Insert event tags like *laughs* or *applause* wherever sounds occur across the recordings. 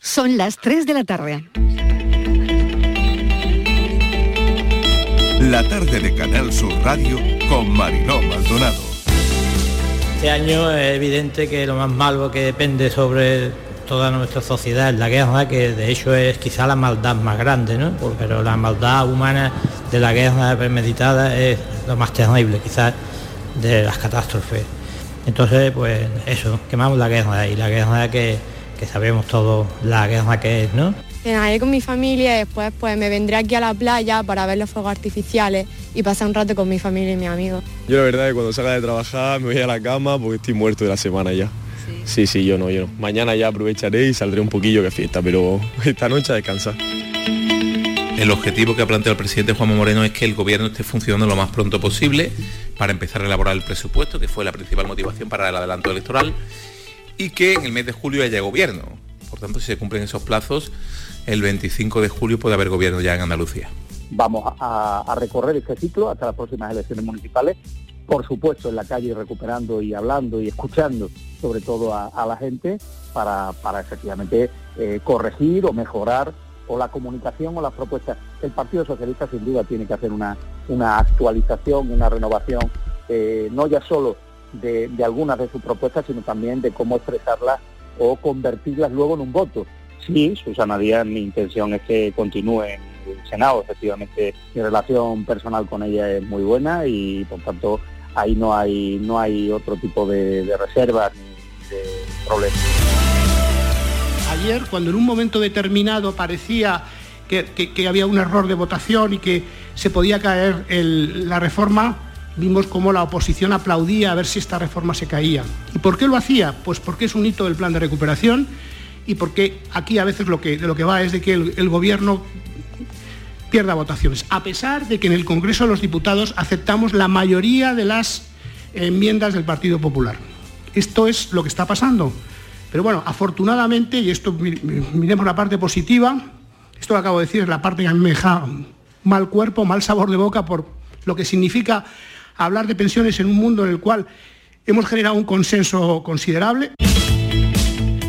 Son las 3 de la tarde. La tarde de Canal Sur Radio con Mariló Maldonado. Este año es evidente que lo más malo que depende sobre toda nuestra sociedad es la guerra, que de hecho es quizá la maldad más grande, ¿no? Pero la maldad humana de la guerra premeditada es lo más terrible, quizás, de las catástrofes. Entonces, pues eso, quemamos la guerra y la guerra que, que sabemos todos la guerra que es, ¿no? Cenaré con mi familia y después pues me vendré aquí a la playa para ver los fuegos artificiales y pasar un rato con mi familia y mis amigos. Yo la verdad es que cuando salga de trabajar me voy a la cama porque estoy muerto de la semana ya. Sí, sí, yo no, yo no. Mañana ya aprovecharé y saldré un poquillo que fiesta, pero esta noche a descansar. El objetivo que ha planteado el presidente Juanma Moreno es que el gobierno esté funcionando lo más pronto posible para empezar a elaborar el presupuesto, que fue la principal motivación para el adelanto electoral, y que en el mes de julio haya gobierno. Por tanto, si se cumplen esos plazos, el 25 de julio puede haber gobierno ya en Andalucía. Vamos a, recorrer este ciclo hasta las próximas elecciones municipales por supuesto en la calle recuperando y hablando y escuchando sobre todo a, la gente para, efectivamente eh, corregir o mejorar o la comunicación o las propuestas. El Partido Socialista sin duda tiene que hacer una, una actualización, una renovación, eh, no ya solo de, algunas de sus propuestas, sino también de cómo expresarlas o convertirlas luego en un voto. Sí, Susana Díaz, mi intención es que continúe en el Senado, efectivamente mi relación personal con ella es muy buena y por tanto ahí no hay, no hay otro tipo de, reservas ni de problemas. Ayer, cuando en un momento determinado parecía que, había un error de votación y que se podía caer la reforma, vimos cómo la oposición aplaudía a ver si esta reforma se caía. ¿Y por qué lo hacía? Pues porque es un hito del plan de recuperación y porque aquí a veces lo que, de lo que va es de que el gobierno pierda votaciones, a pesar de que en el Congreso de los Diputados aceptamos la mayoría de las enmiendas del Partido Popular. Esto es lo que está pasando. Pero bueno, afortunadamente, y esto miremos la parte positiva, esto que acabo de decir es la parte que a mí me deja mal cuerpo, mal sabor de boca por lo que significa hablar de pensiones en un mundo en el cual hemos generado un consenso considerable.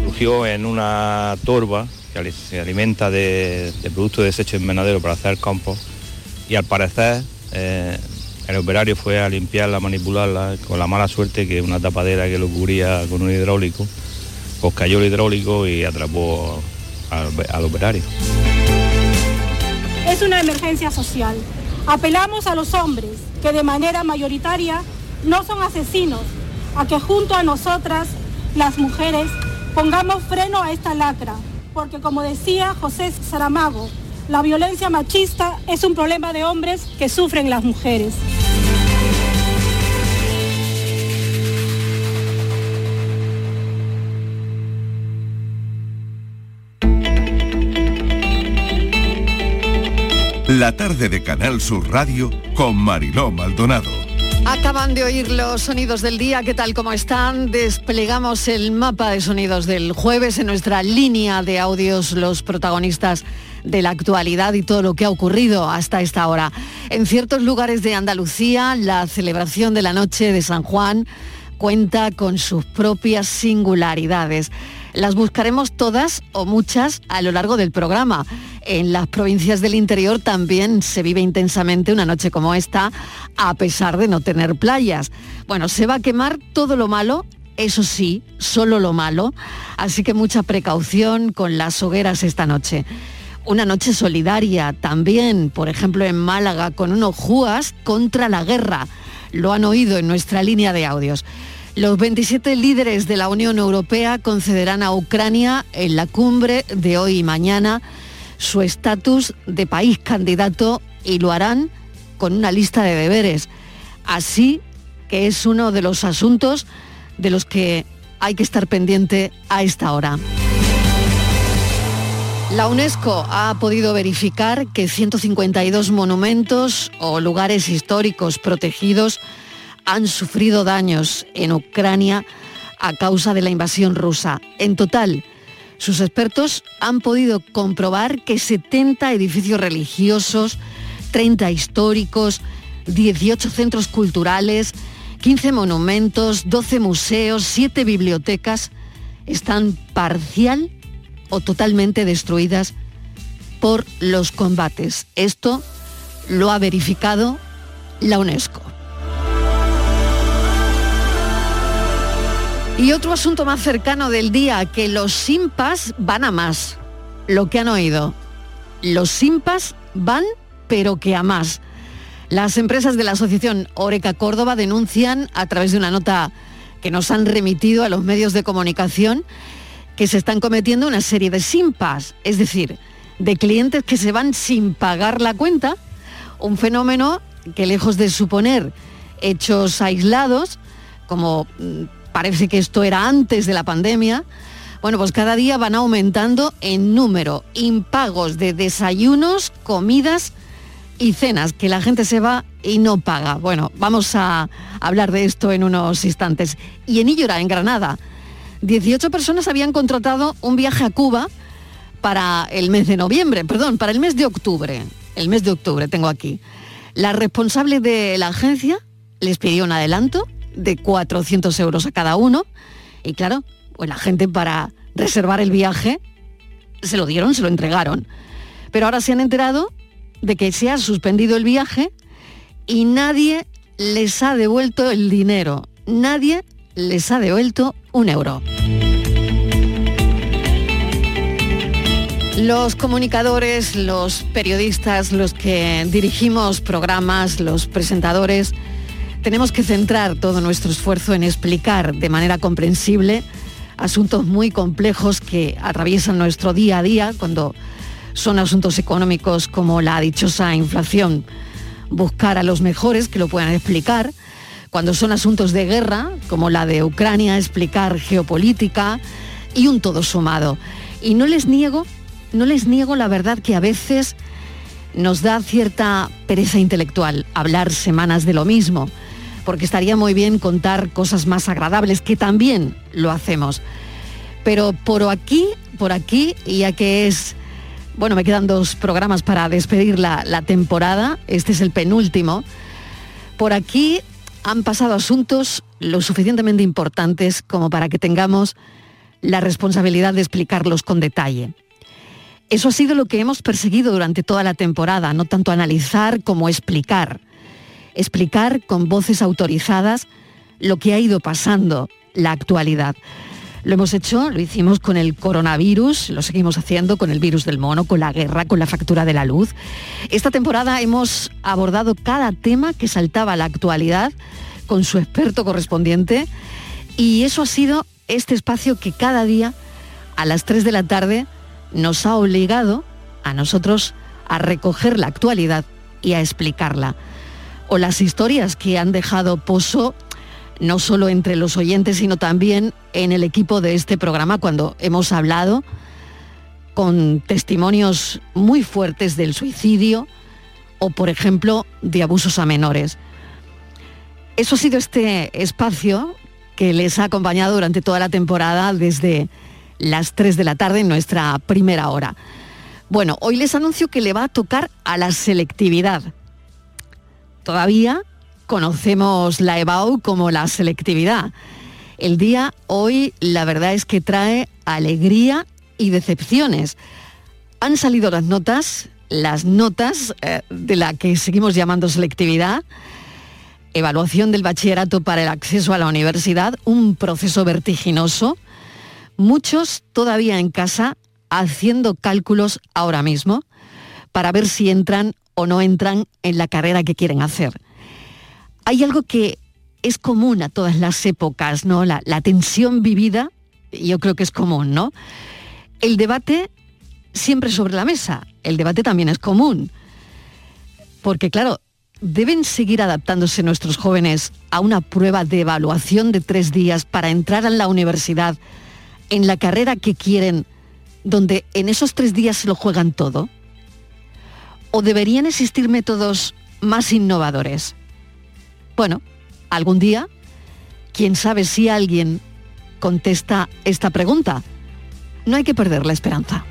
Surgió en una torba que se alimenta de, productos de desecho invernadero para hacer compost y al parecer eh, el operario fue a limpiarla, a manipularla, con la mala suerte que una tapadera que lo cubría con un hidráulico, pues cayó el hidráulico y atrapó al, al operario. Es una emergencia social. Apelamos a los hombres que de manera mayoritaria no son asesinos, a que junto a nosotras, las mujeres, pongamos freno a esta lacra porque como decía José Saramago, la violencia machista es un problema de hombres que sufren las mujeres. La tarde de Canal Sur Radio con Mariló Maldonado. Acaban de oír los sonidos del día, ¿qué tal? ¿Cómo están? Desplegamos el mapa de sonidos del jueves en nuestra línea de audios, los protagonistas de la actualidad y todo lo que ha ocurrido hasta esta hora. En ciertos lugares de Andalucía, la celebración de la noche de San Juan cuenta con sus propias singularidades. Las buscaremos todas o muchas a lo largo del programa. En las provincias del interior también se vive intensamente una noche como esta, a pesar de no tener playas. Bueno, se va a quemar todo lo malo eso sí, solo lo malo, así que mucha precaución con las hogueras esta noche. Una noche solidaria también, por ejemplo en Málaga, con unos juas contra la guerra. Lo han oído en nuestra línea de audios. Los 27 líderes de la Unión Europea concederán a Ucrania en la cumbre de hoy y mañana su estatus de país candidato y lo harán con una lista de deberes. Así que es uno de los asuntos de los que hay que estar pendiente a esta hora. La UNESCO ha podido verificar que 152 monumentos o lugares históricos protegidos han sufrido daños en Ucrania a causa de la invasión rusa. En total, sus expertos han podido comprobar que 70 edificios religiosos, 30 históricos, 18 centros culturales, 15 monumentos, 12 museos, 7 bibliotecas están parcial o totalmente destruidas por los combates. Esto lo ha verificado la UNESCO. Y otro asunto más cercano del día, que los simpas van a más. Lo que han oído. Los simpas van, pero que a más. Las empresas de la asociación Oreca Córdoba denuncian a través de una nota que nos han remitido a los medios de comunicación que se están cometiendo una serie de simpas, es decir, de clientes que se van sin pagar la cuenta, un fenómeno que lejos de suponer hechos aislados, como mm, parece que esto era antes de la pandemia, bueno, pues cada día van aumentando en número, impagos de desayunos, comidas y cenas, que la gente se va y no paga. Bueno, vamos a hablar de esto en unos instantes. Y en Illora, en Granada, 18 personas habían contratado un viaje a Cuba para el mes de noviembre, perdón, para el mes de octubre. El mes de octubre tengo aquí. La responsable de la agencia les pidió un adelanto de 400 euros a cada uno y claro, pues la gente para reservar el viaje se lo dieron, se lo entregaron. Pero ahora se han enterado de que se ha suspendido el viaje y nadie les ha devuelto el dinero. Nadie les ha devuelto un euro. Los comunicadores, los periodistas, los que dirigimos programas, los presentadores, tenemos que centrar todo nuestro esfuerzo en explicar de manera comprensible asuntos muy complejos que atraviesan nuestro día a día cuando son asuntos económicos como la dichosa inflación. Buscar a los mejores que lo puedan explicar. Cuando son asuntos de guerra, como la de Ucrania, explicar geopolítica y un todo sumado. Y no les niego no les niego la verdad que a veces nos da cierta pereza intelectual hablar semanas de lo mismo, porque estaría muy bien contar cosas más agradables, que también lo hacemos. Pero por aquí, por aquí, ya que es, bueno, me quedan dos programas para despedir la, la temporada, este es el penúltimo, por aquí han pasado asuntos lo suficientemente importantes como para que tengamos la responsabilidad de explicarlos con detalle. Eso ha sido lo que hemos perseguido durante toda la temporada, no tanto analizar como explicar. Explicar con voces autorizadas lo que ha ido pasando, la actualidad. Lo hemos hecho, lo hicimos con el coronavirus, lo seguimos haciendo con el virus del mono, con la guerra, con la factura de la luz. Esta temporada hemos abordado cada tema que saltaba a la actualidad con su experto correspondiente y eso ha sido este espacio que cada día a las 3 de la tarde nos ha obligado a nosotros a recoger la actualidad y a explicarla. O las historias que han dejado pozo no solo entre los oyentes, sino también en el equipo de este programa cuando hemos hablado con testimonios muy fuertes del suicidio o, por ejemplo, de abusos a menores. Eso ha sido este espacio que les ha acompañado durante toda la temporada desde las 3 de la tarde en nuestra primera hora. Bueno, hoy les anuncio que le va a tocar a la selectividad. Todavía conocemos la EBAU como la selectividad. El día hoy la verdad es que trae alegría y decepciones. Han salido las notas, las notas eh, de la que seguimos llamando selectividad, evaluación del bachillerato para el acceso a la universidad, un proceso vertiginoso muchos todavía en casa haciendo cálculos ahora mismo para ver si entran o no entran en la carrera que quieren hacer. Hay algo que es común a todas las épocas, ¿no? La, la tensión vivida, yo creo que es común, ¿no? El debate siempre sobre la mesa, el debate también es común. Porque claro, ¿deben seguir adaptándose nuestros jóvenes a una prueba de evaluación de tres días para entrar a la universidad en la carrera que quieren, donde en esos tres días se lo juegan todo? ¿O deberían existir métodos más innovadores? Bueno, algún día, quién sabe si alguien contesta esta pregunta. No hay que perder la esperanza.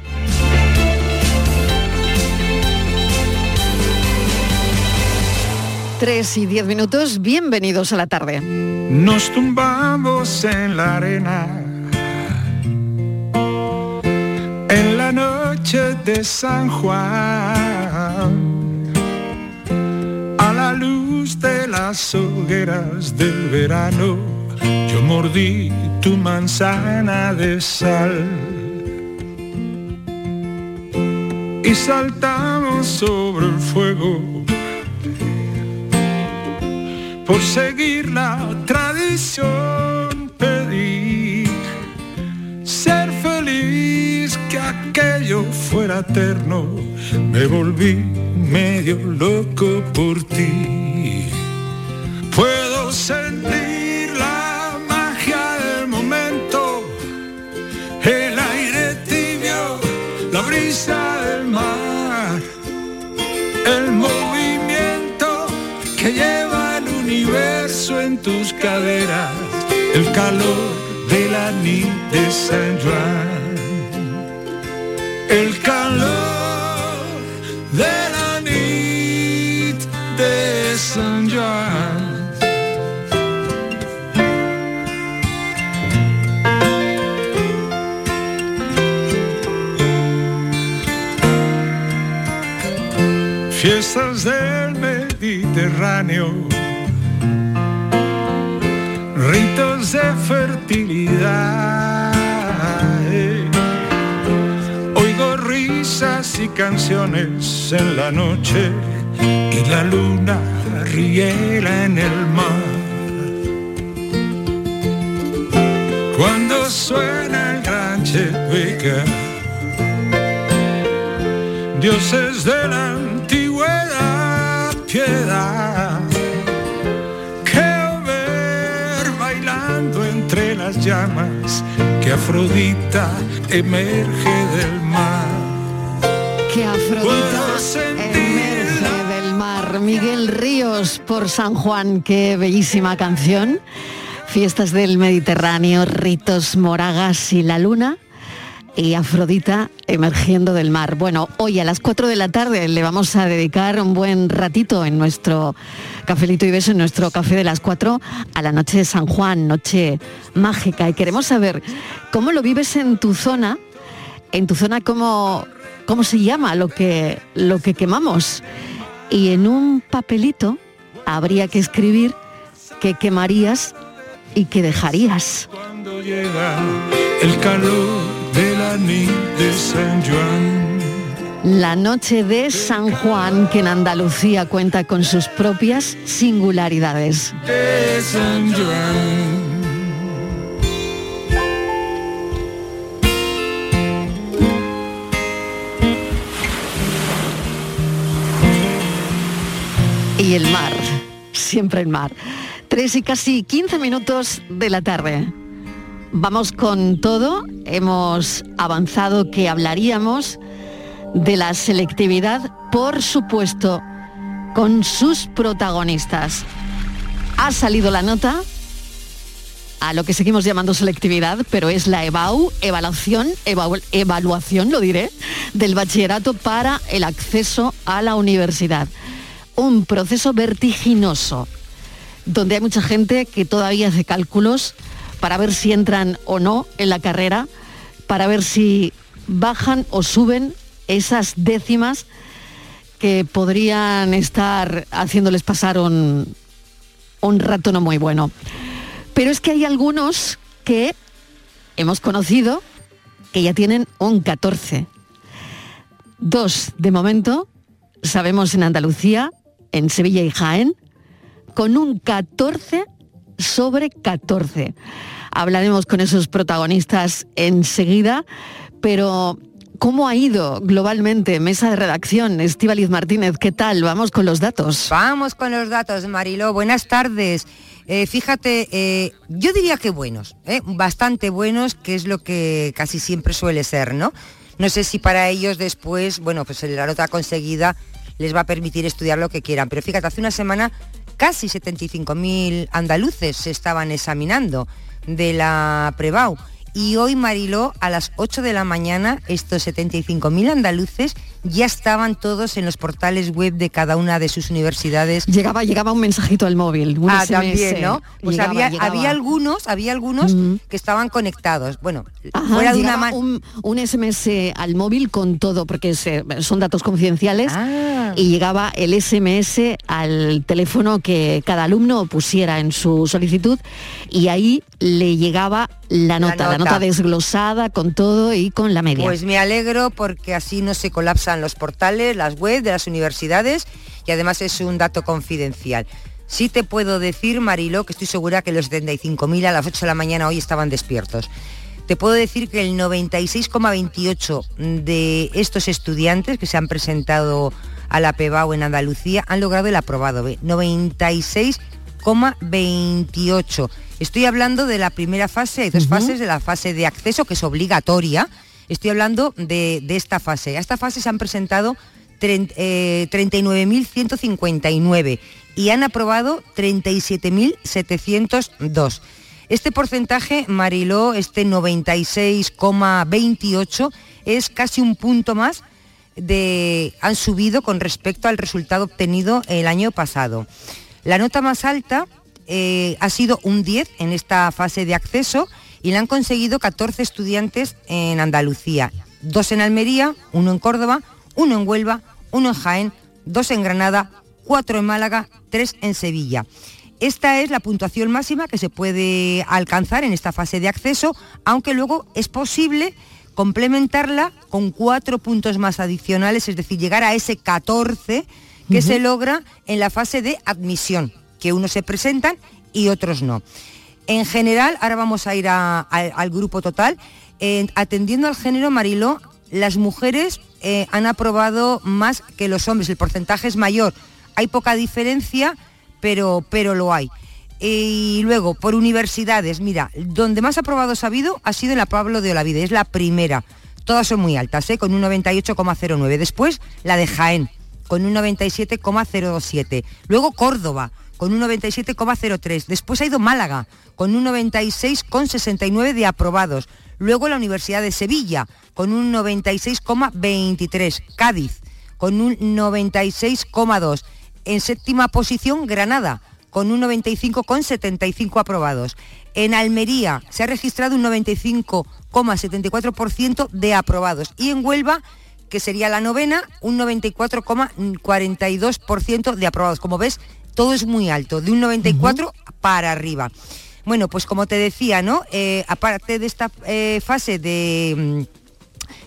Tres y diez minutos, bienvenidos a la tarde. Nos tumbamos en la arena de San Juan, a la luz de las hogueras del verano, yo mordí tu manzana de sal. Y saltamos sobre el fuego por seguir la tradición que aquello fuera eterno me volví medio loco por ti. Puedo sentir la magia del momento el aire tibio la brisa del mar el movimiento que lleva el universo en tus caderas, el calor de la nit de San Juan, el calor de la nit de San Juan. Fiestas del Mediterráneo, ritos de fertilidad. Y canciones en la noche y la luna riela en el mar. Cuando suena el gran Chetuica, dioses de la antigüedad, piedad, que ver bailando entre las llamas, que Afrodita emerge del mar. Miguel Ríos por San Juan, qué bellísima canción. Fiestas del Mediterráneo, ritos, moragas y la luna. Y Afrodita emergiendo del mar. Bueno, hoy a las 4 de la tarde le vamos a dedicar un buen ratito en nuestro cafelito y beso, en nuestro café de las 4, a la noche de San Juan, noche mágica. Y queremos saber cómo lo vives en tu zona, en tu zona cómo, cómo se llama lo que, lo que quemamos. Y en un papelito habría que escribir qué quemarías y qué dejarías. Cuando llega el calor de la de San Juan. La noche de San Juan, que en Andalucía cuenta con sus propias singularidades. de San Juan. Y el mar, siempre el mar. Tres y casi 15 minutos de la tarde. Vamos con todo. Hemos avanzado que hablaríamos de la selectividad, por supuesto, con sus protagonistas. Ha salido la nota a lo que seguimos llamando selectividad, pero es la EBAU, evaluación, evaluación, lo diré, del bachillerato para el acceso a la universidad. Un proceso vertiginoso, donde hay mucha gente que todavía hace cálculos para ver si entran o no en la carrera, para ver si bajan o suben esas décimas que podrían estar haciéndoles pasar un, un rato no muy bueno. Pero es que hay algunos que hemos conocido que ya tienen un 14. Dos, de momento, sabemos en Andalucía, en Sevilla y Jaén, con un 14 sobre 14. Hablaremos con esos protagonistas enseguida, pero ¿cómo ha ido globalmente mesa de redacción? Estíbaliz Martínez, ¿qué tal? Vamos con los datos. Vamos con los datos, Mariló. Buenas tardes. Eh, fíjate, eh, yo diría que buenos, ¿eh? bastante buenos, que es lo que casi siempre suele ser, ¿no? No sé si para ellos después, bueno, pues la nota conseguida les va a permitir estudiar lo que quieran. Pero fíjate, hace una semana casi 75.000 andaluces se estaban examinando de la Prebau Y hoy, Mariló, a las 8 de la mañana, estos 75.000 andaluces ya estaban todos en los portales web de cada una de sus universidades. Llegaba, llegaba un mensajito al móvil, un ah, SMS. también, ¿no? Pues Llegaba, había, llegaba. había algunos, había algunos que estaban conectados. Bueno, Ajá, fuera de una un, un SMS al móvil con todo, porque se- son datos confidenciales, Ah. y llegaba el SMS al teléfono que cada alumno pusiera en su solicitud, y ahí le llegaba la nota, la nota, nota. desglosada con todo y con la media. Pues me alegro porque así no se colapsan los portales, las webs de las universidades y además es un dato confidencial. Sí te puedo decir, Mariló, que estoy segura que los 75.000 a las 8 de la mañana hoy estaban despiertos. Te puedo decir que el 96,28 de estos estudiantes que se han presentado a la PEBAU en Andalucía han logrado el aprobado. ¿ve? 96,28. Estoy hablando de la primera fase, hay dos fases de la fase de acceso que es obligatoria. Estoy hablando de, de esta fase. A esta fase se han presentado eh, 39.159 y han aprobado 37.702. Este porcentaje, Mariló, este 96,28, es casi un punto más de, han subido con respecto al resultado obtenido el año pasado. La nota más alta eh, ha sido un 10 en esta fase de acceso y la han conseguido 14 estudiantes en Andalucía, dos en Almería, uno en Córdoba, uno en Huelva, uno en Jaén, dos en Granada, cuatro en Málaga, tres en Sevilla. Esta es la puntuación máxima que se puede alcanzar en esta fase de acceso, aunque luego es posible complementarla con cuatro puntos más adicionales, es decir, llegar a ese 14 que se logra en la fase de admisión, que unos se presentan y otros no. En general, ahora vamos a ir al grupo total, atendiendo al género Mariló, las mujeres eh, han aprobado más que los hombres, el porcentaje es mayor. Hay poca diferencia, pero, pero lo hay. Y luego, por universidades, mira, donde más aprobados ha habido ha sido en la Pablo de Olavide, es la primera. Todas son muy altas, ¿eh? con un 98,09. Después, la de Jaén, con un 97,027. Luego Córdoba, con un 97,03. Después ha ido Málaga, con un 96,69 de aprobados. Luego la Universidad de Sevilla, con un 96,23. Cádiz, con un 96,2. En séptima posición, Granada, con un 95,75 aprobados. En Almería se ha registrado un 95,74% de aprobados. Y en Huelva, que sería la novena, un 94,42% de aprobados. Como ves, todo es muy alto, de un 94 para arriba. Bueno, pues como te decía, ¿no? Eh, aparte de esta eh, fase de mm,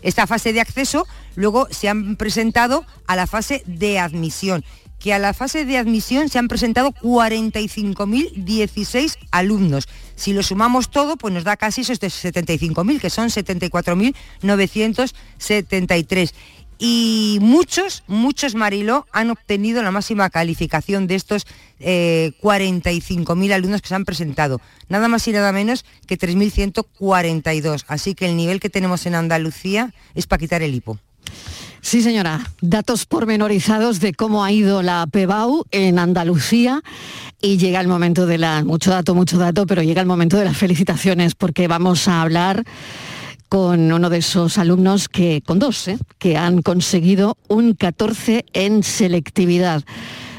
esta fase de acceso, luego se han presentado a la fase de admisión, que a la fase de admisión se han presentado 45.016 alumnos. Si lo sumamos todo, pues nos da casi esos de 75.000, que son 74.973. Y muchos, muchos Mariló han obtenido la máxima calificación de estos eh, 45.000 alumnos que se han presentado. Nada más y nada menos que 3.142. Así que el nivel que tenemos en Andalucía es para quitar el hipo. Sí, señora. Datos pormenorizados de cómo ha ido la PEBAU en Andalucía y llega el momento de la... Mucho dato, mucho dato, pero llega el momento de las felicitaciones porque vamos a hablar con uno de esos alumnos que, con dos, ¿eh? que han conseguido un 14 en selectividad.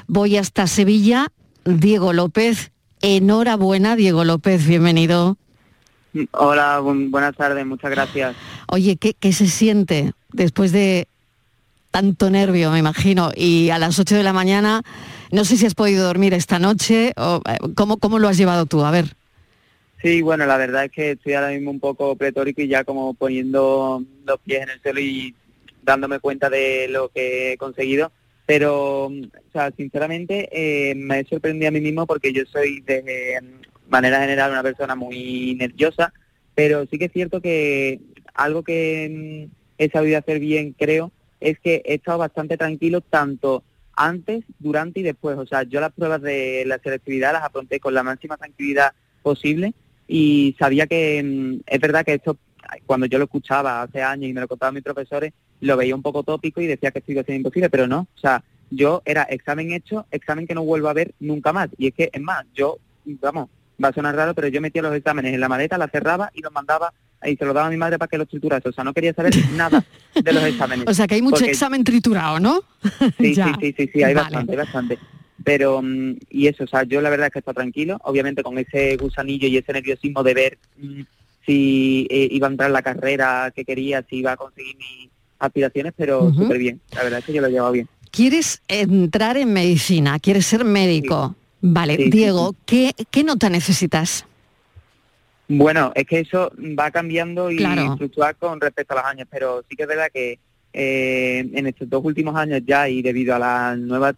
Voy hasta Sevilla. Diego López, enhorabuena, Diego López, bienvenido. Hola, bu- buenas tardes, muchas gracias. Oye, ¿qué, qué se siente después de tanto nervio, me imagino? Y a las 8 de la mañana, no sé si has podido dormir esta noche, o, eh, ¿cómo, ¿cómo lo has llevado tú? A ver. Sí, bueno, la verdad es que estoy ahora mismo un poco pletórico y ya como poniendo los pies en el suelo y dándome cuenta de lo que he conseguido. Pero, o sea, sinceramente, eh, me he sorprendido a mí mismo porque yo soy de manera general una persona muy nerviosa, pero sí que es cierto que algo que mm, he sabido hacer bien, creo, es que he estado bastante tranquilo tanto antes, durante y después. O sea, yo las pruebas de la selectividad las afronté con la máxima tranquilidad posible y sabía que mm, es verdad que esto, cuando yo lo escuchaba hace años y me lo contaban mis profesores, lo veía un poco tópico y decía que esto iba a ser imposible, pero no. O sea, yo era examen hecho, examen que no vuelvo a ver nunca más. Y es que, es más, yo, vamos, va a sonar raro, pero yo metía los exámenes en la maleta, la cerraba y los mandaba y se lo daba a mi madre para que lo triturase. O sea, no quería saber *laughs* nada de los exámenes. O sea, que hay mucho Porque- examen triturado, ¿no? Sí, *laughs* sí, sí, sí, sí, hay Vale. bastante, hay bastante. Pero, mm, y eso, o sea, yo la verdad es que estoy tranquilo, obviamente con ese gusanillo y ese nerviosismo de ver mm, si eh, iba a entrar en la carrera que quería, si iba a conseguir mis aspiraciones, pero Ujú. súper bien, la verdad es que yo lo he llevado bien. ¿Quieres entrar en medicina? ¿Quieres ser médico? Vale, Sí, sí, Diego, ¿qué, ¿qué nota necesitas? Bueno, es que eso va cambiando y Claro. fluctúa con respecto a los años, pero sí que es verdad que eh, en estos dos últimos años ya y debido a la nueva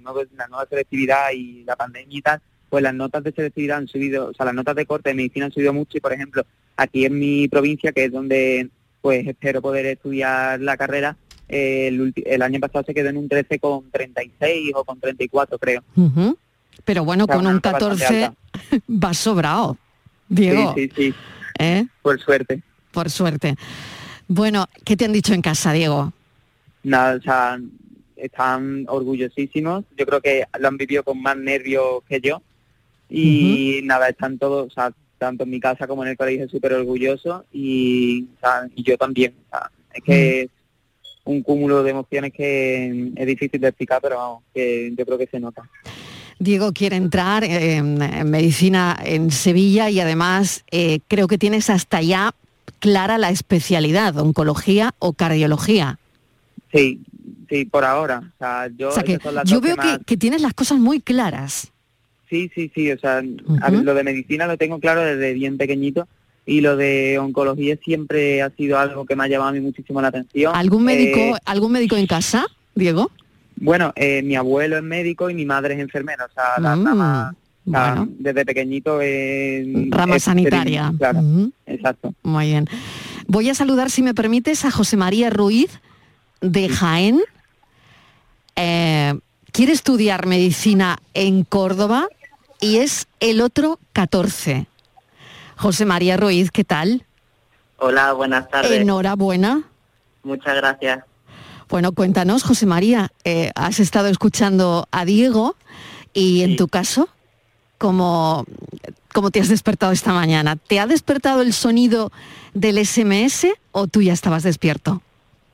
nuevo- la nueva selectividad y la pandemia y tal, pues las notas de selectividad han subido, o sea, las notas de corte de medicina han subido mucho y, por ejemplo, aquí en mi provincia, que es donde pues espero poder estudiar la carrera, eh, el, el año pasado se quedó en un 13 con 36 o con 34, creo. Ujú. Pero bueno, O sea, con un nota bastante 14 alta. *laughs* vas sobrado, Diego. Sí, sí, sí, ¿eh? por suerte. Por suerte. Bueno, ¿qué te han dicho en casa, Diego? nada, o sea, están orgullosísimos. Yo creo que lo han vivido con más nervios que yo. Y nada, están todos, o sea, tanto en mi casa como en el colegio súper orgullosos y, o sea, y yo también. O sea, es que es un cúmulo de emociones que es difícil de explicar, pero vamos, que yo creo que se nota. Diego quiere entrar en, en medicina en Sevilla y además eh, creo que tienes hasta ya clara la especialidad, oncología o cardiología. Sí, sí, por ahora. O sea, yo, o sea que veo más- que, tienes las cosas muy claras. Sí, sí, sí, o sea, a lo de medicina lo tengo claro desde bien pequeñito y lo de oncología siempre ha sido algo que me ha llamado a mí muchísimo la atención. ¿Algún médico, Eh, algún médico en casa, Diego? bueno, eh, mi abuelo es médico y mi madre es enfermera, o sea, Mm, sea, bueno. desde pequeñito es... Rama sanitaria. Claro, exacto. Muy bien. Voy a saludar, si me permites, a José María Ruiz de Jaén. Eh, quiere estudiar medicina en Córdoba y es el otro 14. José María Ruiz, ¿qué tal? Hola, buenas tardes. Enhorabuena. Muchas gracias. Bueno, cuéntanos, José María, eh, has estado escuchando a Diego y en tu caso, ¿cómo, ¿cómo te has despertado esta mañana? ¿Te ha despertado el sonido del SMS o tú ya estabas despierto?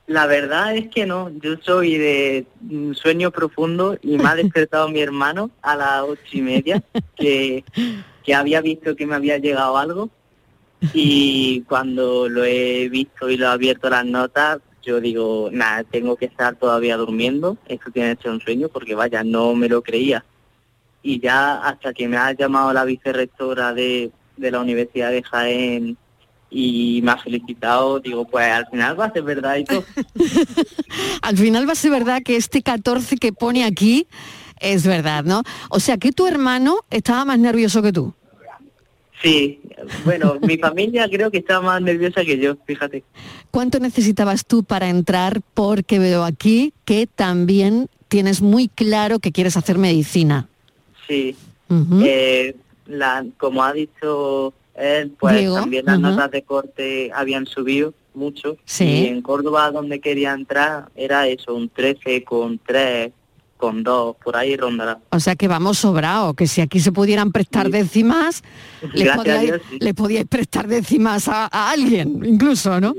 La verdad es que no, yo soy de sueño profundo y me ha *laughs* despertado mi hermano a las ocho y media, que, que había visto que me había llegado algo y cuando lo he visto y lo he abierto las notas, yo digo, nada, tengo que estar todavía durmiendo, esto tiene que ser un sueño porque vaya, no me lo creía. Y ya hasta que me ha llamado la vicerrectora de, de la Universidad de Jaén y me ha felicitado, digo, pues al final va a ser verdad y todo. *laughs* Al final va a ser verdad que este 14 que pone aquí es verdad, ¿no? O sea que tu hermano estaba más nervioso que tú. Sí, bueno, mi familia creo que está más nerviosa que yo, fíjate. ¿Cuánto necesitabas tú para entrar? Porque veo aquí que también tienes muy claro que quieres hacer medicina. Sí, eh, la, como ha dicho él, pues Diego, también las notas de corte habían subido mucho. Sí. Y en Córdoba, donde quería entrar, era eso, un 13 con 3, con 2, por ahí rondará. O sea que vamos sobrado, que si aquí se pudieran prestar décimas, *laughs* les podíais, sí. le podíais prestar décimas a, a alguien, incluso, ¿no?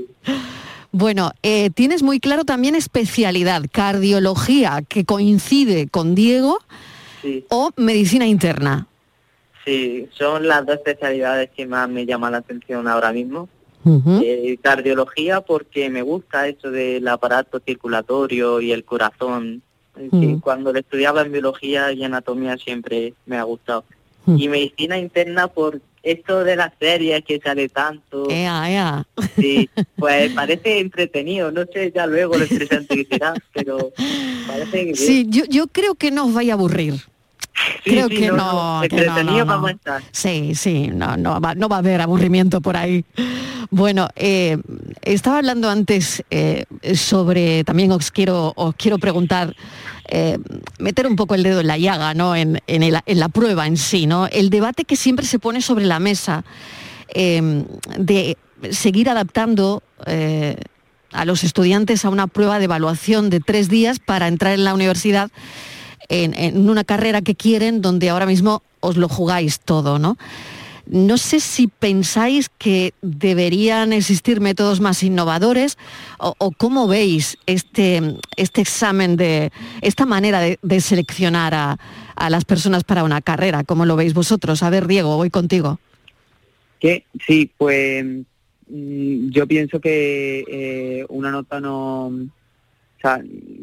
Bueno, eh, tienes muy claro también especialidad, cardiología, que coincide con Diego, Sí. o medicina interna. Sí, son las dos especialidades que más me llaman la atención ahora mismo. Eh, cardiología porque me gusta eso del aparato circulatorio y el corazón. cuando lo estudiaba en biología y anatomía siempre me ha gustado. Y medicina interna por esto de las series que sale tanto. Ea, ea. Sí, *laughs* pues parece entretenido. No sé ya luego lo interesante que será, pero parece que. Sí, yo, yo creo que no os vaya a aburrir. Sí, creo sí, que no, no, que no, no, no. Sí, sí, no, no, va, no va a haber aburrimiento por ahí. Bueno, eh, estaba hablando antes eh, sobre, también os quiero, os quiero preguntar, eh, meter un poco el dedo en la llaga, ¿no? En, en el- en la prueba en sí, ¿no? El debate que siempre se pone sobre la mesa eh, de seguir adaptando a los estudiantes a una prueba de evaluación de tres días para entrar en la universidad en, una carrera que quieren donde ahora mismo os lo jugáis todo, ¿no? No sé si pensáis que deberían existir métodos más innovadores o, cómo veis este, este examen de esta manera de, seleccionar a, las personas para una carrera. ¿Cómo lo veis vosotros? A ver, Diego, voy contigo. Que sí, pues mm, yo pienso que eh, una nota no sea,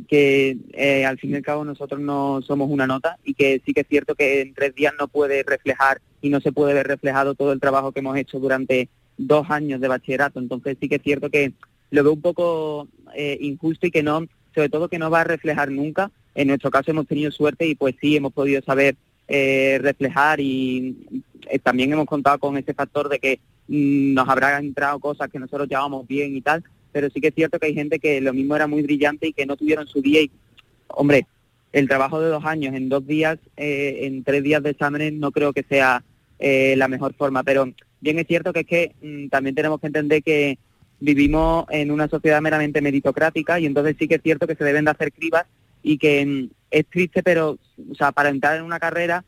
que eh, al fin y al cabo nosotros no somos una nota y que sí que es cierto que en tres días no puede reflejar y no se puede ver reflejado todo el trabajo que hemos hecho durante dos años de bachillerato. Entonces sí que es cierto que lo veo un poco eh, injusto y que no, sobre todo que no va a reflejar nunca. En nuestro caso hemos tenido suerte y pues sí hemos podido saber eh, reflejar y también hemos contado con ese factor de que mm, nos habrá entrado cosas que nosotros llevamos bien y tal, pero sí que es cierto que hay gente que lo mismo era muy brillante y que no tuvieron su día y, hombre, el trabajo de dos años en dos días, eh, en tres días de exámenes, no creo que sea eh, la mejor forma, pero bien es cierto que es que mm, también tenemos que entender que vivimos en una sociedad meramente meritocrática y entonces sí que es cierto que se deben de hacer cribas y que mm, es triste, pero, o sea, para entrar en una carrera,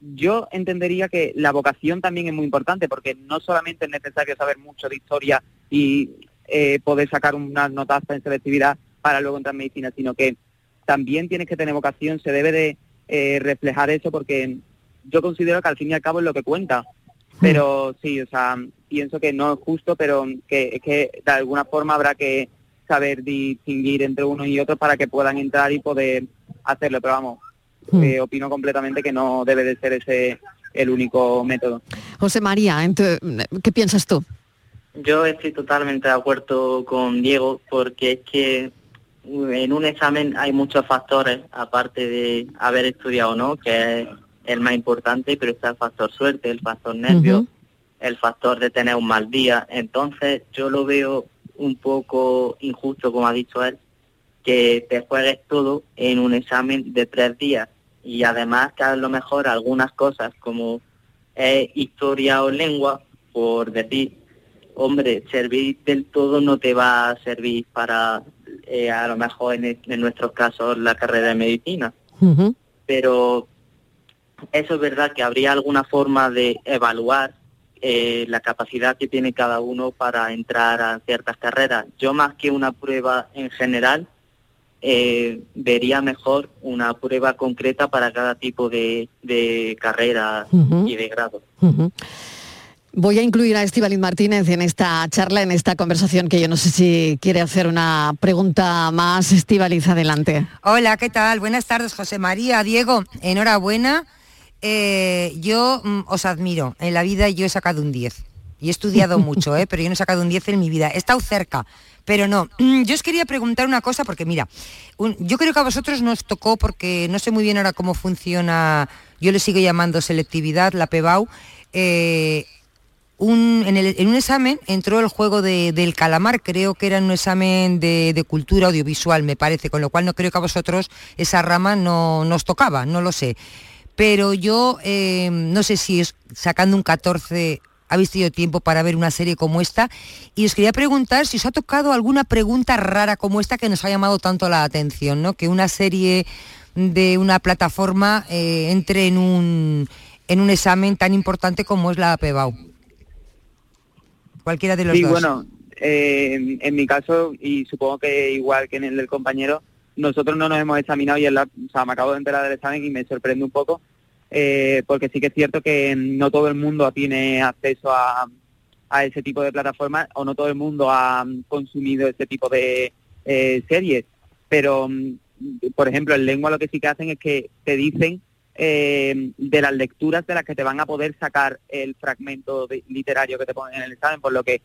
yo entendería que la vocación también es muy importante, porque no solamente es necesario saber mucho de historia y eh, poder sacar unas notas en selectividad para luego entrar en medicina, sino que también tienes que tener vocación, se debe de eh, reflejar eso porque yo considero que al fin y al cabo es lo que cuenta. Pero sí, o sea, pienso que no es justo, pero que, que de alguna forma habrá que saber distinguir entre uno y otro para que puedan entrar y poder hacerlo. Pero vamos, hmm. eh, opino completamente que no debe de ser ese el único método. José María, ¿qué piensas tú? Yo estoy totalmente de acuerdo con Diego porque es que en un examen hay muchos factores, aparte de haber estudiado o no, que es el más importante, pero está el factor suerte, el factor nervio, el factor de tener un mal día. Entonces yo lo veo un poco injusto, como ha dicho él, que te juegues todo en un examen de tres días. Y además que a lo mejor algunas cosas como es historia o lengua, por decir, hombre, servir del todo no te va a servir para, eh, a lo mejor en, en, nuestros casos, la carrera de medicina. Pero eso es verdad que habría alguna forma de evaluar eh, la capacidad que tiene cada uno para entrar a ciertas carreras. Yo más que una prueba en general, eh, vería mejor una prueba concreta para cada tipo de, de carrera y de grado. Voy a incluir a Estivaliz Martínez en esta charla, en esta conversación, que yo no sé si quiere hacer una pregunta más. Estivaliz, adelante. Hola, ¿qué tal? Buenas tardes, José María. Diego, enhorabuena. Eh, yo mm, os admiro. En la vida yo he sacado un 10. Y he estudiado *laughs* mucho, ¿eh? pero yo no he sacado un 10 en mi vida. He estado cerca, pero no. Yo os quería preguntar una cosa, porque mira, yo creo que a vosotros nos tocó, porque no sé muy bien ahora cómo funciona, yo le sigo llamando selectividad, la PEBAU. Eh, en, un examen entró el juego del calamar, creo que era un examen de, cultura audiovisual, me parece, con lo cual no creo que a vosotros esa rama no nos tocaba, no lo sé. Pero yo eh, no sé si sacando un 14 habéis tenido tiempo para ver una serie como esta y os quería preguntar si os ha tocado alguna pregunta rara como esta que nos ha llamado tanto la atención, ¿no? Que una serie de una plataforma eh, entre en un, en un examen tan importante como es la PEBAU. Cualquiera de los sí, dos. bueno, eh, en mi caso, y supongo que igual que en el del compañero, nosotros no nos hemos examinado y o sea, me acabo de enterar del examen y me sorprende un poco, eh, porque sí que es cierto que no todo el mundo tiene acceso a, a ese tipo de plataformas o no todo el mundo ha consumido ese tipo de eh, series. Pero, mm, por ejemplo, en lengua lo que sí que hacen es que te dicen eh, de las lecturas de las que te van a poder sacar el fragmento literario que te ponen en el examen, por lo que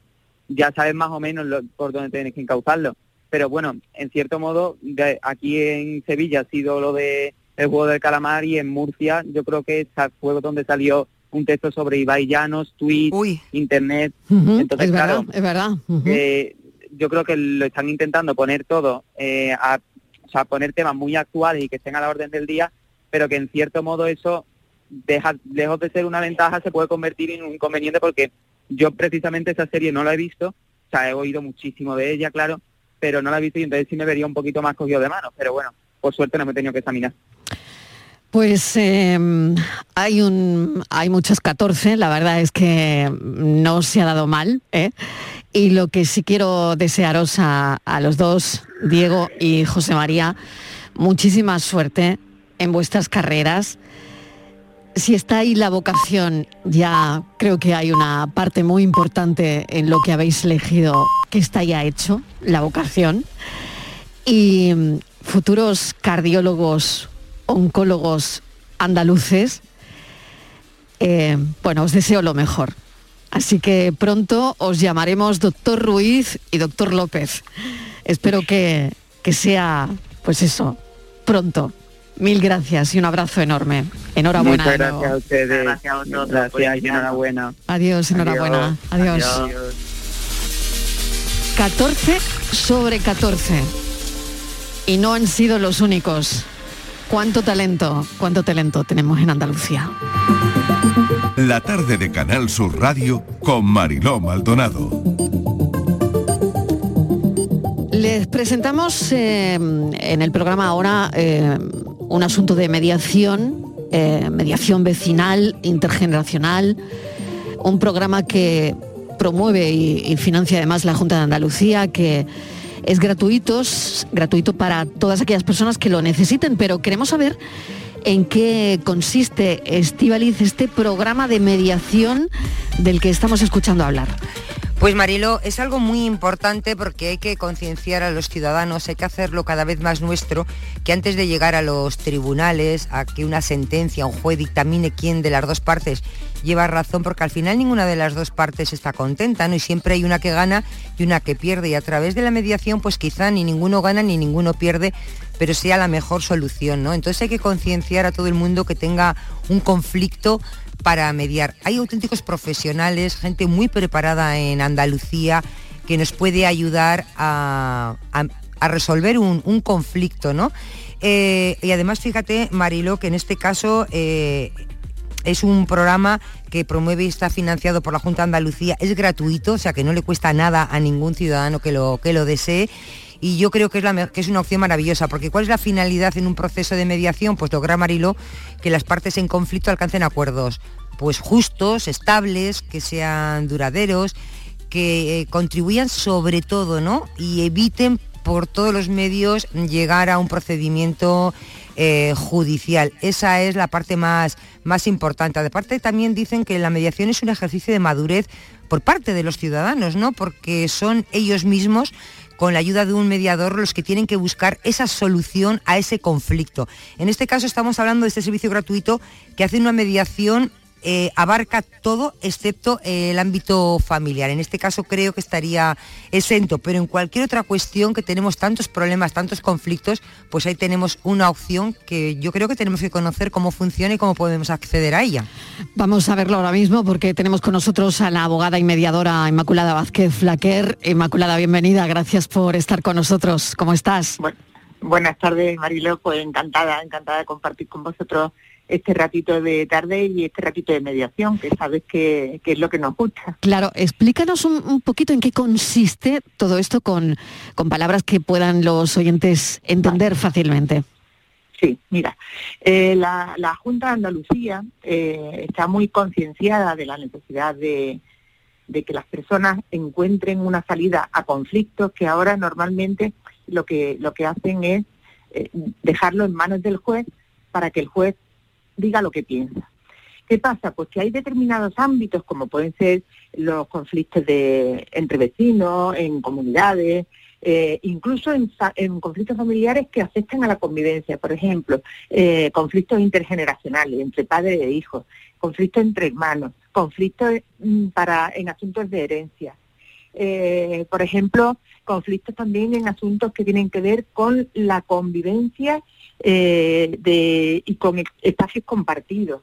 ya sabes más o menos por dónde tienes que encauzarlo. Pero bueno, en cierto modo, aquí en Sevilla ha sido lo de el juego del calamar y en Murcia yo creo que fue donde salió un texto sobre Ibai Llanos, tweet, internet. Entonces, es verdad, es verdad. Eh, yo creo que lo están intentando poner todo, eh, a, o sea, poner temas muy actuales y que estén a la orden del día, pero que en cierto modo eso, deja, lejos de ser una ventaja, se puede convertir en un inconveniente porque yo precisamente esa serie no la he visto, o sea, he oído muchísimo de ella, claro, pero no la he visto y entonces sí me vería un poquito más cogido de mano, pero bueno, por suerte no me he tenido que examinar. Pues em, hay un hay muchos 14, la verdad es que no se ha dado mal, ¿eh? Y lo que sí quiero desearos a, a los dos, Diego y José María, muchísima suerte en vuestras carreras. Si está ahí la vocación, ya creo que hay una parte muy importante en lo que habéis elegido que está ya hecho, la vocación. Y mm, futuros cardiólogos, oncólogos andaluces, eh, bueno, os deseo lo mejor. Así que pronto os llamaremos doctor Ruiz y doctor López. Espero que, que sea, pues eso, pronto. Mil gracias y un abrazo enorme. Enhorabuena. Muchas gracias a ustedes. Gracias a vosotros Gracias y enhorabuena. Adiós, enhorabuena. Adiós. 14 sobre 14. Y no han sido los únicos. Cuánto talento, cuánto talento tenemos en Andalucía. La tarde de Canal Sur Radio con Mariló Maldonado. Les presentamos eh, en el programa ahora eh, un asunto de mediación, eh, mediación vecinal, intergeneracional, un programa que promueve y, financia además la Junta de Andalucía, que es gratuito, es gratuito para todas aquellas personas que lo necesiten, pero queremos saber en qué consiste, Estivaliz, este programa de mediación del que estamos escuchando hablar. Pues Marilo, es algo muy importante porque hay que concienciar a los ciudadanos, hay que hacerlo cada vez más nuestro, que antes de llegar a los tribunales, a que una sentencia, un juez dictamine quién de las dos partes lleva razón, porque al final ninguna de las dos partes está contenta, ¿no? Y siempre hay una que gana y una que pierde. Y a través de la mediación, pues quizá ni ninguno gana ni ninguno pierde, pero sea la mejor solución, ¿no? Entonces hay que concienciar a todo el mundo que tenga un conflicto para mediar. Hay auténticos profesionales, gente muy preparada en Andalucía que nos puede ayudar a, resolver un, conflicto, ¿no? Eh, y además, fíjate, Marilo, que en este caso eh, es un programa que promueve y está financiado por la Junta de Andalucía, es gratuito, o sea que no le cuesta nada a ningún ciudadano que lo, que lo desee. Y yo creo que es, una opción maravillosa, porque ¿cuál es la finalidad en un proceso de mediación? Pues lograr, Marilo, que las partes en conflicto alcancen acuerdos pues justos, estables, que sean duraderos, que eh, contribuyan sobre todo, ¿no? Y eviten por todos los medios llegar a un procedimiento eh, judicial. Esa es la parte más, más importante. Aparte también dicen que la mediación es un ejercicio de madurez por parte de los ciudadanos, ¿no? Porque son ellos mismos con la ayuda de un mediador los que tienen que buscar esa solución a ese conflicto. En este caso estamos hablando de este servicio gratuito que hace una mediación eh, abarca todo excepto eh, el ámbito familiar. En este caso creo que estaría exento, pero en cualquier otra cuestión que tenemos tantos problemas, tantos conflictos, pues ahí tenemos una opción que yo creo que tenemos que conocer cómo funciona y cómo podemos acceder a ella. Vamos a verlo ahora mismo porque tenemos con nosotros a la abogada y mediadora Inmaculada Vázquez Flaquer. Inmaculada, bienvenida, gracias por estar con nosotros. ¿Cómo estás? Buenas tardes, Marilo. Pues encantada, encantada de compartir con vosotros este ratito de tarde y este ratito de mediación, que sabes que, que es lo que nos gusta. Claro, explícanos un, un poquito en qué consiste todo esto con, con palabras que puedan los oyentes entender fácilmente. Sí, mira, eh, la, la Junta de Andalucía eh, está muy concienciada de la necesidad de, de que las personas encuentren una salida a conflictos que ahora normalmente lo que lo que hacen es eh, dejarlo en manos del juez para que el juez diga lo que piensa. ¿Qué pasa? Pues que hay determinados ámbitos, como pueden ser los conflictos de, entre vecinos, en comunidades, eh, incluso en, conflictos familiares que afectan a la convivencia. Por ejemplo, eh, conflictos intergeneracionales entre padres e hijos, conflictos entre hermanos, conflictos mm, para, en asuntos de herencia. Eh, por ejemplo, conflictos también en asuntos que tienen que ver con la convivencia eh, de, y con espacios compartidos.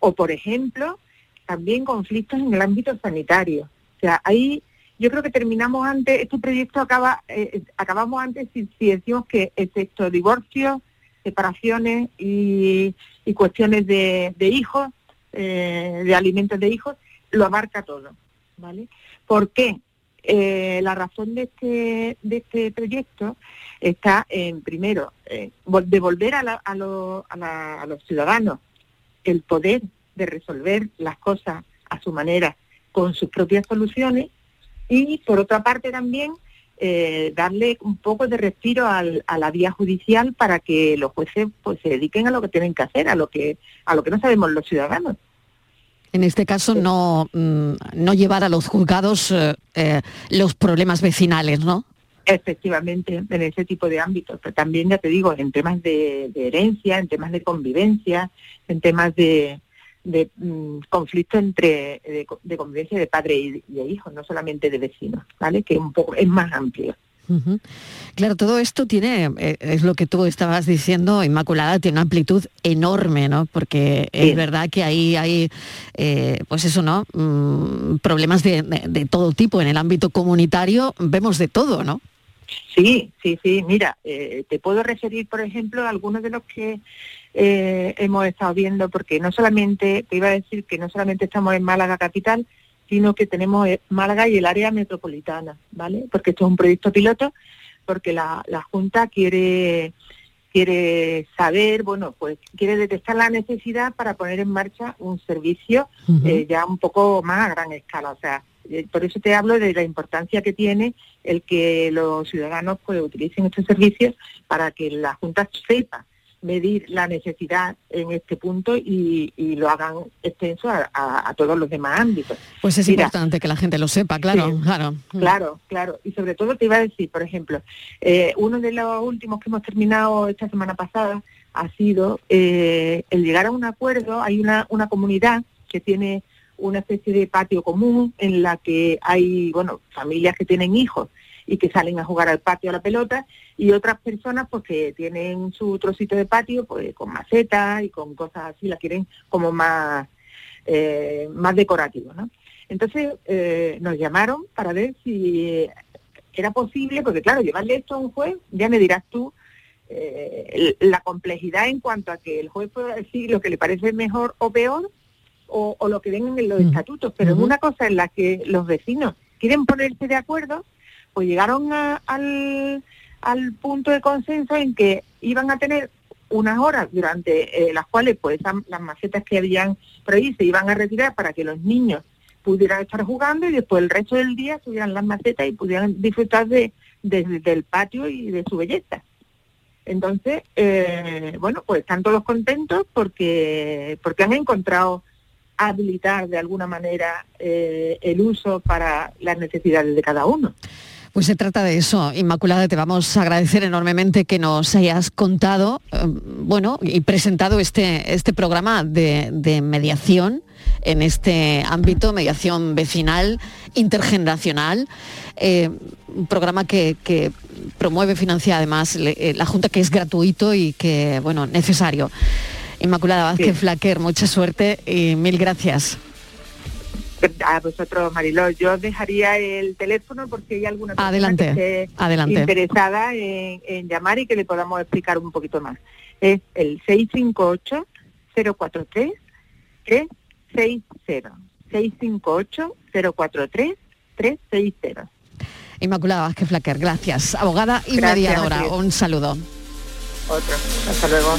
O, por ejemplo, también conflictos en el ámbito sanitario. O sea, ahí yo creo que terminamos antes, este proyecto acaba, eh, acabamos antes si, si decimos que excepto divorcios, separaciones y, y cuestiones de, de hijos, eh, de alimentos de hijos, lo abarca todo. ¿vale? ¿Por qué? Eh, la razón de este, de este proyecto está en, primero, eh, devolver a, a, a, los ciudadanos el poder de resolver las cosas a su manera con sus propias soluciones y, por otra parte, también eh, darle un poco de respiro a la vía judicial para que los jueces pues se dediquen a lo que tienen que hacer, a lo que a lo que no sabemos los ciudadanos. En este caso no, mm, no llevar a los juzgados eh, eh, los problemas vecinales, ¿no? Efectivamente, en ese tipo de ámbitos, pero también ya te digo, en temas de herencia, en temas de convivencia, en temas de, de mm, conflicto entre de, convivencia de padre y, de hijo, no solamente de vecinos, ¿vale? Que un poco es más amplio. Claro, todo esto tiene, eh, es lo que tú estabas diciendo, Inmaculada, tiene una amplitud enorme, ¿no? Porque es verdad que ahí hay, eh, pues eso, ¿no? Mm, problemas de, todo tipo. En el ámbito comunitario vemos de todo, ¿no? Sí, sí, sí. Mira, eh, te puedo referir, por ejemplo, a algunos de los que eh, hemos estado viendo, porque no solamente, te iba a decir que no solamente estamos en Málaga capital, sino que tenemos eh, Málaga y el área metropolitana, ¿vale? Porque esto es un proyecto piloto, porque la, Junta quiere quiere saber, bueno, pues quiere detectar la necesidad para poner en marcha un servicio eh, ya un poco más a gran escala. O sea, por eso te hablo de la importancia que tiene el que los ciudadanos pues utilicen estos servicios para que la Junta sepa medir la necesidad en este punto y, lo hagan extenso a, todos los demás ámbitos. Pues es importante que la gente lo sepa, claro, claro. Claro, claro. Y sobre todo te iba a decir, por ejemplo, eh, uno de los últimos que hemos terminado esta semana pasada ha sido eh, el llegar a un acuerdo. Hay una, una comunidad que tiene una especie de patio común en la que hay, bueno, familias que tienen hijos y que salen a jugar al patio a la pelota y otras personas pues que tienen su trocito de patio pues con macetas y con cosas así, la quieren como más, eh, más decorativo, ¿no? Entonces eh, nos llamaron para ver si era posible, porque claro, llevarle esto a un juez, ya me dirás tú, eh, la complejidad en cuanto a que el juez pueda decir lo que le parece mejor o peor o, lo que ven en los mm. estatutos, pero es una cosa en la que los vecinos quieren ponerse de acuerdo pues llegaron al, punto de consenso en que iban a tener unas horas durante eh, las cuales pues las macetas que habían se iban a retirar para que los niños pudieran estar jugando y después el resto del día subieran las macetas y pudieran disfrutar de, del patio y de su belleza. Entonces, eh, bueno, pues están todos contentos porque, porque han encontrado habilitar de alguna manera eh, el uso para las necesidades de cada uno. Pues se trata de eso. Inmaculada, te vamos a agradecer enormemente que nos hayas contado, eh, bueno, y presentado este, este programa de, mediación en este ámbito, mediación vecinal, intergeneracional, eh, un programa que, promueve, financia además eh, la Junta, que es gratuito y que, bueno, necesario. Inmaculada Vázquez Flaquer, mucha suerte y mil gracias *laughs* a vosotros, Mariló. Yo dejaría el teléfono por si hay alguna persona adelante, que esté interesada en, llamar y que le podamos explicar un poquito más. Es el 658 043 360. 658 043 360. Inmaculada Vázquez Flaquer, gracias. Abogada y mediadora. Un saludo. Otro. Hasta luego.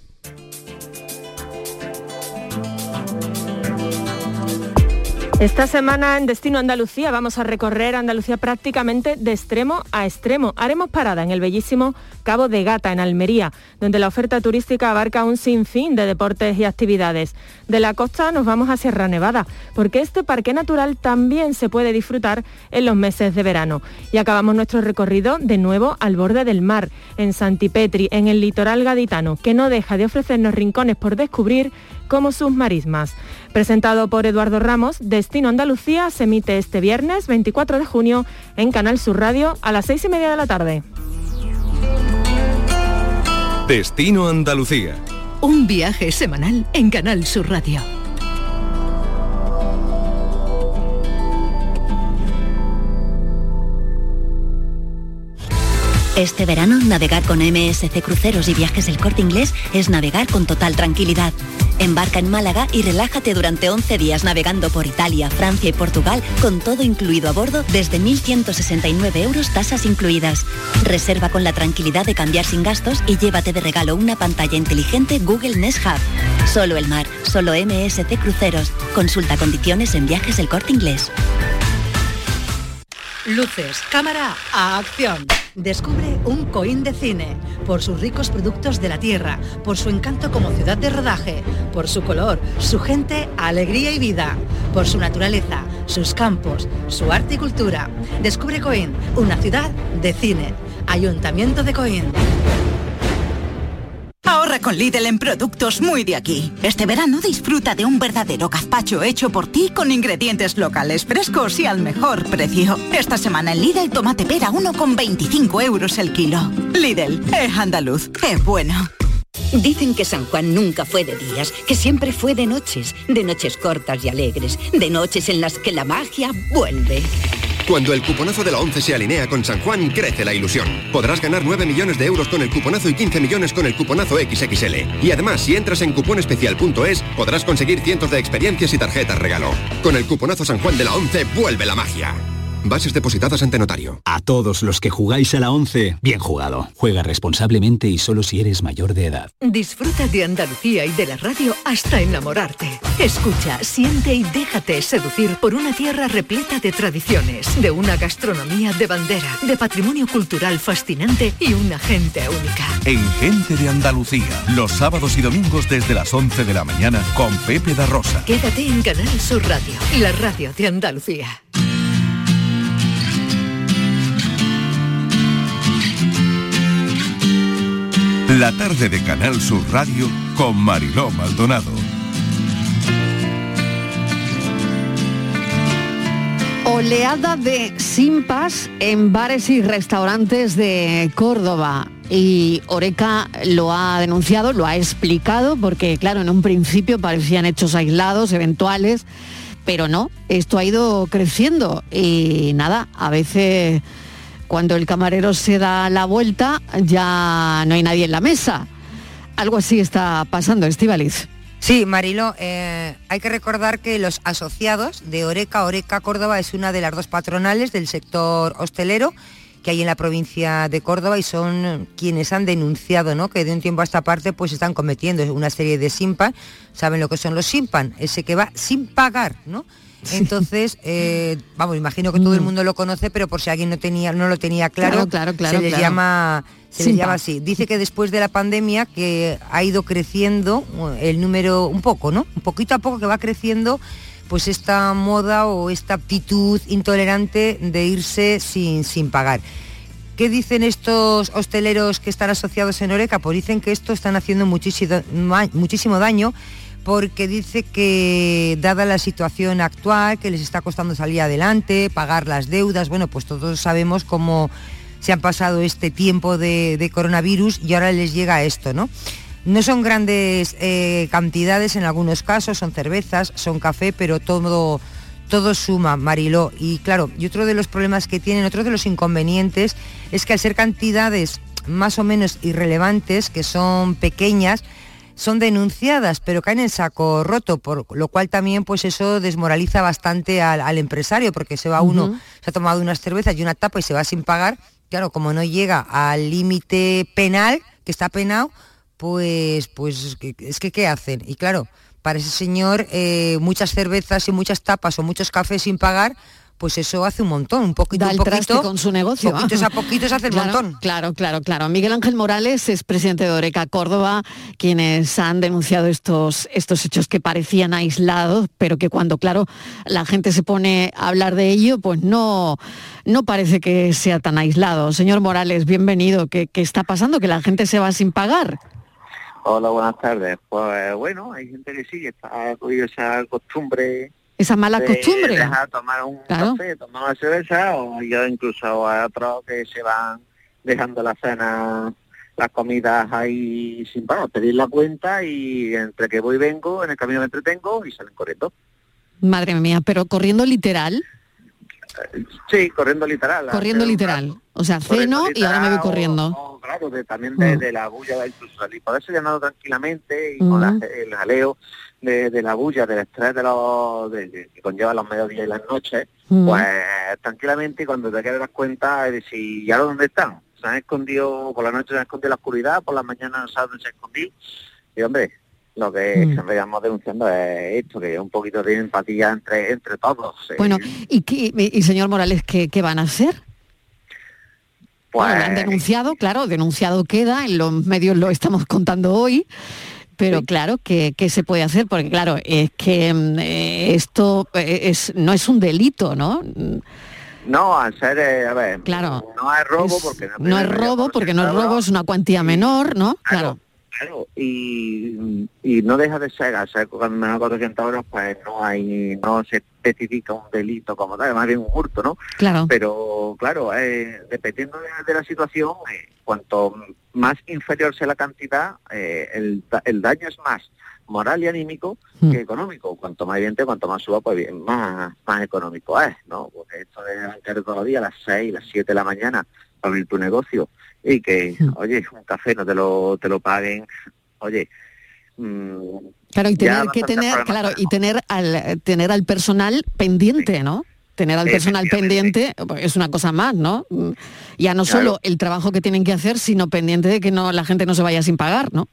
Esta semana en Destino Andalucía vamos a recorrer Andalucía prácticamente de extremo a extremo. Haremos parada en el bellísimo Cabo de Gata, en Almería, donde la oferta turística abarca un sinfín de deportes y actividades. De la costa nos vamos a Sierra Nevada, porque este parque natural también se puede disfrutar en los meses de verano. Y acabamos nuestro recorrido de nuevo al borde del mar, en Santipetri, en el litoral gaditano, que no deja de ofrecernos rincones por descubrir como sus marismas. Presentado por Eduardo Ramos, Destino Andalucía se emite este viernes 24 de junio en Canal Sur Radio a las seis y media de la tarde. Destino Andalucía. Un viaje semanal en Canal Sur Radio. Este verano, navegar con MSC Cruceros y Viajes El Corte Inglés es navegar con total tranquilidad. Embarca en Málaga y relájate durante 11 días navegando por Italia, Francia y Portugal con todo incluido a bordo desde 1.169 euros tasas incluidas. Reserva con la tranquilidad de cambiar sin gastos y llévate de regalo una pantalla inteligente Google Nest Hub. Solo el mar, solo MSC Cruceros. Consulta condiciones en Viajes El Corte Inglés. Luces, cámara, a acción. Descubre un Coín de cine, por sus ricos productos de la tierra, por su encanto como ciudad de rodaje, por su color, su gente, alegría y vida, por su naturaleza, sus campos, su arte y cultura. Descubre Coín, una ciudad de cine. Ayuntamiento de Coín. Con Lidl en productos muy de aquí. Este verano disfruta de un verdadero gazpacho hecho por ti con ingredientes locales frescos y al mejor precio. Esta semana en Lidl tomate pera 1,25 euros el kilo. Lidl, es andaluz, es bueno. Dicen que San Juan nunca fue de días, que siempre fue de noches, de noches cortas y alegres, de noches en las que la magia vuelve. Cuando el cuponazo de la 11 se alinea con San Juan, crece la ilusión. Podrás ganar 9 millones de euros con el cuponazo y 15 millones con el cuponazo XXL. Y además, si entras en cuponespecial.es, podrás conseguir cientos de experiencias y tarjetas regalo. Con el cuponazo San Juan de la 11, vuelve la magia. Bases depositadas ante notario. A todos los que jugáis a la 11, bien jugado. Juega responsablemente y solo si eres mayor de edad. Disfruta de Andalucía y de la radio hasta enamorarte. Escucha, siente y déjate seducir por una tierra repleta de tradiciones, de una gastronomía de bandera, de patrimonio cultural fascinante y una gente única. En Gente de Andalucía, los sábados y domingos desde las 11 de la mañana con Pepe da Rosa. Quédate en Canal Sur Radio, la radio de Andalucía. La tarde de Canal Sur Radio con Mariló Maldonado. Oleada de simpas en bares y restaurantes de Córdoba. Y Oreca lo ha denunciado, lo ha explicado, porque claro, en un principio parecían hechos aislados, eventuales, pero no, esto ha ido creciendo. Y nada, a veces cuando el camarero se da la vuelta ya no hay nadie en la mesa. Algo así está pasando, Estivaliz. Sí, Marilo, eh, hay que recordar que los asociados de Oreca, Oreca Córdoba es una de las dos patronales del sector hostelero que hay en la provincia de Córdoba y son quienes han denunciado ¿no? que de un tiempo a esta parte pues están cometiendo una serie de simpan. ¿Saben lo que son los simpan? Ese que va sin pagar, ¿no? Entonces, eh, vamos, imagino que todo el mm. mundo lo conoce, pero por si alguien no tenía, no lo tenía claro, claro, claro, se les llama se les llama así. Dice que después de la pandemia que ha ido creciendo el número un poco, ¿no? Un poquito a poco que va creciendo pues esta moda o esta actitud intolerante de irse sin, sin pagar. ¿Qué dicen estos hosteleros que están asociados en Oreca? Pues dicen que esto están haciendo muchísimo, muchísimo daño porque dice que dada la situación actual, que les está costando salir adelante, pagar las deudas, bueno, pues todos sabemos cómo se han pasado este tiempo de, coronavirus y ahora les llega esto, ¿no? No son grandes eh, cantidades en algunos casos, son cervezas, son café, pero todo, todo suma, Mariló. Y claro, y otro de los problemas que tienen, otro de los inconvenientes, es que al ser cantidades más o menos irrelevantes, que son pequeñas, son denunciadas, pero caen en saco roto, por lo cual también pues eso desmoraliza bastante al, empresario, porque se va uno, se ha tomado unas cervezas y una tapa y se va sin pagar, claro, como no llega al límite penal, que está penado, pues, pues es que ¿qué hacen? Y claro, para ese señor eh, muchas cervezas y muchas tapas o muchos cafés sin pagar, pues eso hace un montón, un poquito, da un poquito, con su negocio. Poquitos a *laughs* poquitos hace un montón. Claro, claro, claro. Miguel Ángel Morales es presidente de Oreca Córdoba, quienes han denunciado estos, estos hechos que parecían aislados, pero que cuando, claro, la gente se pone a hablar de ello, pues no, no parece que sea tan aislado. Señor Morales, bienvenido. ¿Qué, qué está pasando? ¿Que la gente se va sin pagar? Hola, buenas tardes. Pues bueno, hay gente que sí, que está con esa costumbre esa mala costumbre. Dejar tomar un café, tomar una cerveza, o yo incluso a otros que se van dejando la cena, las comidas ahí sin parar, pedir la cuenta y entre que voy y vengo, en el camino me entretengo y salen corriendo. Madre mía, pero corriendo literal. Sí, corriendo literal. Corriendo literal. O sea, ceno y ahora me voy corriendo. O, claro, de, también de, Mm. de la bulla, incluso salir, poderse llenado tranquilamente y con la- Mm. el jaleo de, de la bulla, del estrés de los, de- de- que conlleva los mediodías y las noches, Mm. pues tranquilamente cuando te quedas cuenta de decir, ¿y ahora dónde están? Se han escondido, por la noche se han escondido en la oscuridad, por la mañana no sabes dónde se han escondido. Y hombre, lo que Mm. siempre estamos denunciando es esto, que un poquito de empatía entre, entre todos. eh. Bueno, ¿y, qué- y señor Morales, ¿qué, qué van a hacer? Pues, Bueno, lo han denunciado, claro, denunciado queda, en los medios lo estamos contando hoy, pero claro, ¿qué, qué se puede hacer? Porque claro, es que mm, eh, esto eh, es, no es un delito, ¿no? No, al ser, eh, a ver, Claro. no es robo Es- porque no es robo, porque no es robo, es una cuantía menor, ¿no? Claro. Claro, y, y no deja de ser, al ser con menos de 400 euros, pues no hay, no se especifica un delito como tal, más bien un hurto, ¿no? Claro. Pero claro, eh, dependiendo de, de la situación, eh, cuanto más inferior sea la cantidad, eh, el, el daño es más moral y anímico Mm. que económico. Cuanto más evidente, cuanto más suba, pues bien, más, más económico es, ¿no? Porque esto de arrancar todos los días a las 6, las 7 de la mañana para abrir tu negocio y que, Mm. oye, un café no te lo, te lo paguen, oye, mm, Claro, y tener que tener, claro, y tener al tener al personal pendiente, ¿no? Tener al personal pendiente pues, es una cosa más, ¿no? Mm, Ya no Claro. solo el trabajo que tienen que hacer, sino pendiente de que no la gente no se vaya sin pagar, ¿no?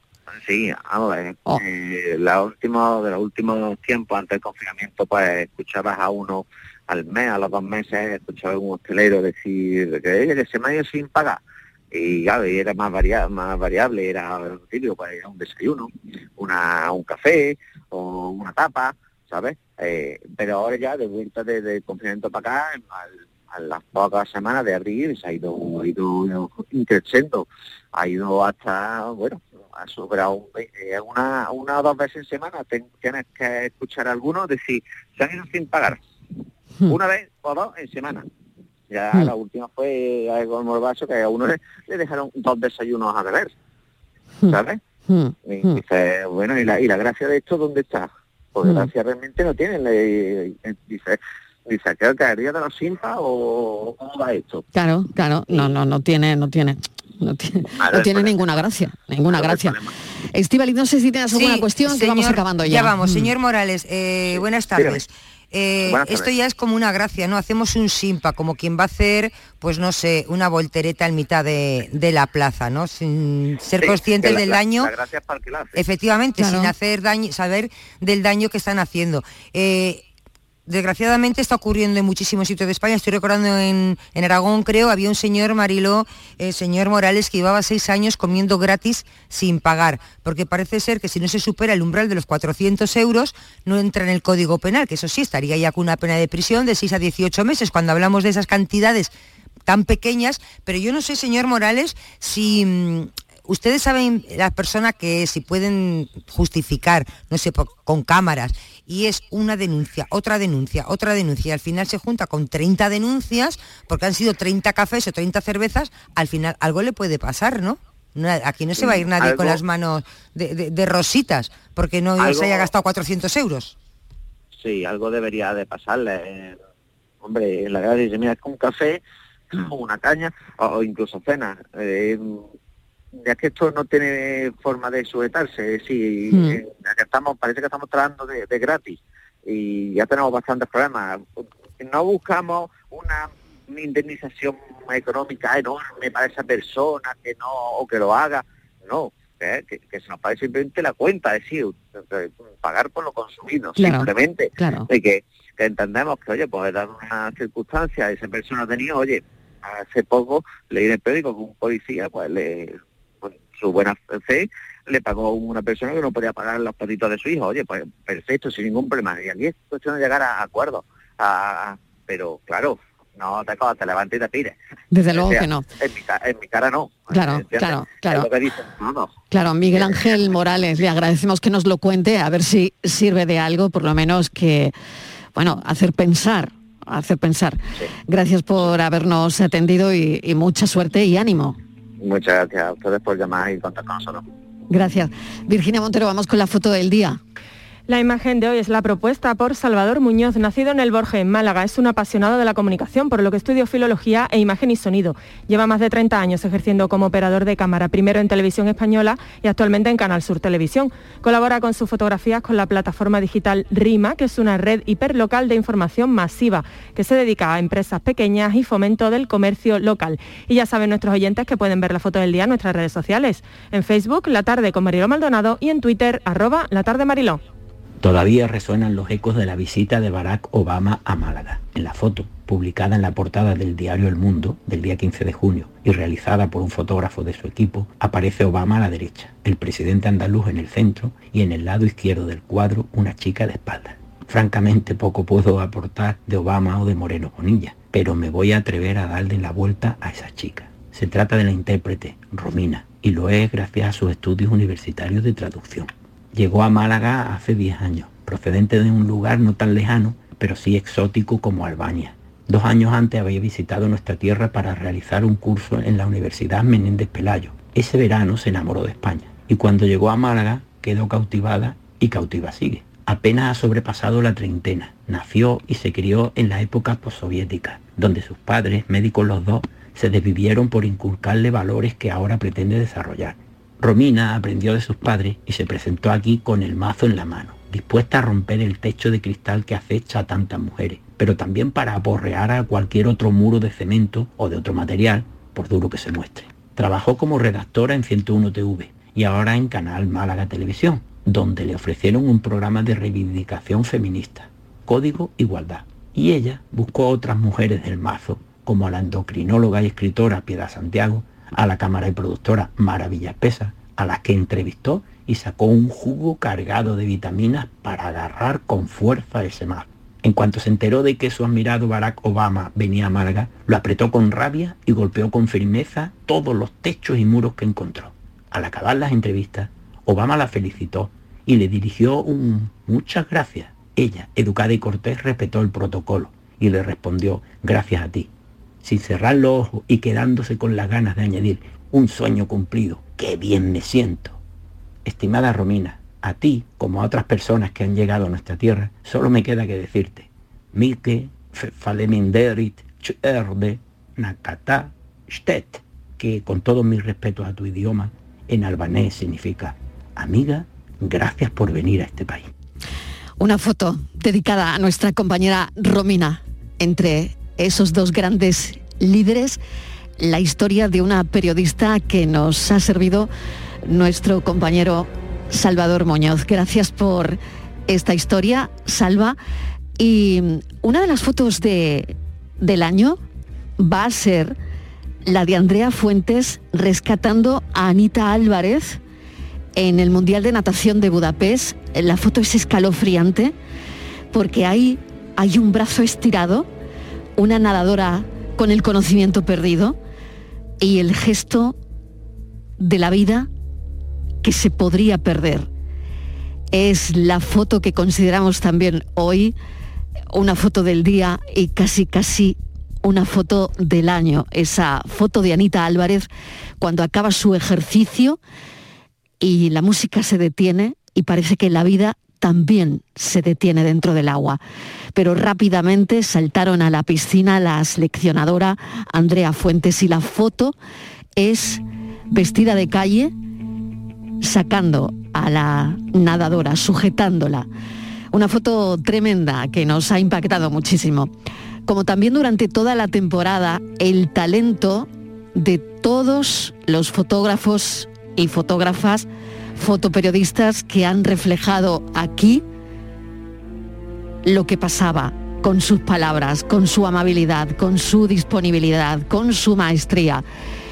Sí, vamos. Oh. eh, la última, de los últimos tiempos, antes del confinamiento, pues escuchabas a uno al mes, a los dos meses, escuchaba a un hostelero decir que, "Oye, que se me ha ido sin pagar. Y claro, y era más, varia- más variable, era típico, pues era un desayuno, una, un café o una tapa, ¿sabes? Eh, pero ahora ya, de vuelta de- del confinamiento para acá, a las pocas semanas de abrir, se ha ido, ha ido increciendo, ha ido hasta, bueno, ha superado eh, una, una o dos veces en semana, ten- tienes que escuchar a algunos decir, se han ido sin pagar, una vez o dos en semana. Ya Hmm. la última fue algo morbazo que a uno le, le dejaron dos desayunos a beber, ¿sabes? Mm, Y dice, bueno, ¿y la, ¿y la gracia de esto dónde está? Porque Mm. gracia realmente no tienen. Le, eh, dice, dice, ¿qué caería de los simpas o cómo va esto? Claro, claro, no, no, no tiene, no tiene, no tiene, no tiene ninguna gracia, ninguna gracia. Estivali, no sé si tienes alguna Sí, cuestión que vamos señor, acabando ya. Ya vamos, Mm. señor Morales, eh, buenas tardes. Eh, esto ya es como una gracia, ¿no? Hacemos un simpa, como quien va a hacer, pues no sé, una voltereta en mitad de, de la plaza, ¿no? Sin ser Sí, conscientes la- del la- daño. La gracia es para el que la hace. Efectivamente, Claro. sin hacer daño, saber del daño que están haciendo. Eh, desgraciadamente está ocurriendo en muchísimos sitios de España. Estoy recordando en, en Aragón, creo, había un señor Mariló, el señor Morales, que llevaba seis años comiendo gratis sin pagar, porque parece ser que si no se supera el umbral de los 400 euros, no entra en el Código Penal, que eso sí, estaría ya con una pena de prisión de 6 a 18 meses. Cuando hablamos de esas cantidades tan pequeñas, pero yo no sé, señor Morales, si mm, ustedes saben la persona que si pueden justificar, no sé, por- con cámaras, y es una denuncia, otra denuncia, otra denuncia, y al final se junta con 30 denuncias, porque han sido 30 cafés o 30 cervezas, al final algo le puede pasar, ¿no? No, Aquí no se va a ir nadie con las manos de, de- de rositas, porque no Algo- se haya gastado 400 euros. Sí, algo debería de pasarle. eh, hombre, la gracia dice, mira, es que un café *clears throat* una caña o, o incluso cena. eh, ya que esto no tiene forma de sujetarse, sí, Mm. eh, estamos, parece que estamos tratando de, de gratis y ya tenemos bastantes problemas. No buscamos una indemnización económica enorme para esa persona que no, o que lo haga, no, que, que- que se nos pague simplemente la cuenta, es decir, eh, pagar por lo consumido, Claro, simplemente claro. de que, que entendemos que, oye, pues dar una circunstancia, esa persona ha tenido, oye, hace poco leí en el periódico que un policía, pues le, su buena fe, le pagó a una persona que no podía pagar los patitos de su hijo, oye, pues perfecto, sin ningún problema. Y aquí es cuestión de llegar a acuerdos, pero claro, no te cojas, te levantes y te pides. Desde O luego sea, que no. En mi, en mi cara no. Claro, claro, Es claro. lo que dicen todos. Claro, Miguel Ángel Morales, le agradecemos que nos lo cuente, a ver si sirve de algo, por lo menos que, bueno, hacer pensar, hacer pensar. Gracias por habernos atendido y, y mucha suerte y ánimo. Muchas gracias a ustedes por llamar y contar con nosotros. Gracias. Virginia Montero, vamos con la foto del día. La imagen de hoy es la propuesta por Salvador Muñoz, nacido en el Borges, en Málaga. Es un apasionado de la comunicación, por lo que estudió filología e imagen y sonido. Lleva más de 30 años ejerciendo como operador de cámara, primero en Televisión Española y actualmente en Canal Sur Televisión. Colabora con sus fotografías con la plataforma digital RIMA, que es una red hiperlocal de información masiva que se dedica a empresas pequeñas y fomento del comercio local. Y ya saben nuestros oyentes que pueden ver la foto del día en nuestras redes sociales. En Facebook, La Tarde con Mariló Maldonado y en Twitter, arroba La Tarde Mariló. Todavía resuenan los ecos de la visita de Barack Obama a Málaga. En la foto, publicada en la portada del diario El Mundo del día 15 de junio y realizada por un fotógrafo de su equipo, aparece Obama a la derecha, el presidente andaluz en el centro y en el lado izquierdo del cuadro una chica de espalda. Francamente poco puedo aportar de Obama o de Moreno Bonilla, pero me voy a atrever a darle la vuelta a esa chica. Se trata de la intérprete, Romina, y lo es gracias a sus estudios universitarios de traducción. Llegó a Málaga hace 10 años, procedente de un lugar no tan lejano, pero sí exótico como Albania. Dos años antes había visitado nuestra tierra para realizar un curso en la Universidad Menéndez Pelayo. Ese verano se enamoró de España y cuando llegó a Málaga quedó cautivada y cautiva sigue. Apenas ha sobrepasado la treintena. Nació y se crió en la época postsoviética, donde sus padres, médicos los dos, se desvivieron por inculcarle valores que ahora pretende desarrollar. Romina aprendió de sus padres y se presentó aquí con el mazo en la mano, dispuesta a romper el techo de cristal que acecha a tantas mujeres, pero también para aporrear a cualquier otro muro de cemento o de otro material, por duro que se muestre. Trabajó como redactora en 101 TV y ahora en Canal Málaga Televisión, donde le ofrecieron un programa de reivindicación feminista, Código Igualdad. Y ella buscó otras mujeres del mazo, como a la endocrinóloga y escritora Piedad Santiago, a la cámara y productora Maravilla Pesa, a las que entrevistó y sacó un jugo cargado de vitaminas para agarrar con fuerza ese mar. En cuanto se enteró de que su admirado Barack Obama venía a Málaga, lo apretó con rabia y golpeó con firmeza todos los techos y muros que encontró. Al acabar las entrevistas, Obama la felicitó y le dirigió un muchas gracias. Ella, educada y cortés, respetó el protocolo y le respondió, gracias a ti sin cerrar los ojos y quedándose con las ganas de añadir un sueño cumplido. ¡Qué bien me siento! Estimada Romina, a ti, como a otras personas que han llegado a nuestra tierra, solo me queda que decirte, Mike, Faleminderit, Cherde, Nakata, Stet, que con todos mis respetos a tu idioma, en albanés significa, amiga, gracias por venir a este país. Una foto dedicada a nuestra compañera Romina entre esos dos grandes líderes, la historia de una periodista que nos ha servido nuestro compañero Salvador Muñoz. Gracias por esta historia, Salva. Y una de las fotos de, del año va a ser la de Andrea Fuentes rescatando a Anita Álvarez en el Mundial de Natación de Budapest. La foto es escalofriante porque ahí hay un brazo estirado una nadadora con el conocimiento perdido y el gesto de la vida que se podría perder. Es la foto que consideramos también hoy una foto del día y casi casi una foto del año. Esa foto de Anita Álvarez cuando acaba su ejercicio y la música se detiene y parece que la vida también se detiene dentro del agua. Pero rápidamente saltaron a la piscina la seleccionadora Andrea Fuentes y la foto es vestida de calle sacando a la nadadora, sujetándola. Una foto tremenda que nos ha impactado muchísimo. Como también durante toda la temporada, el talento de todos los fotógrafos y fotógrafas fotoperiodistas que han reflejado aquí lo que pasaba con sus palabras, con su amabilidad, con su disponibilidad, con su maestría.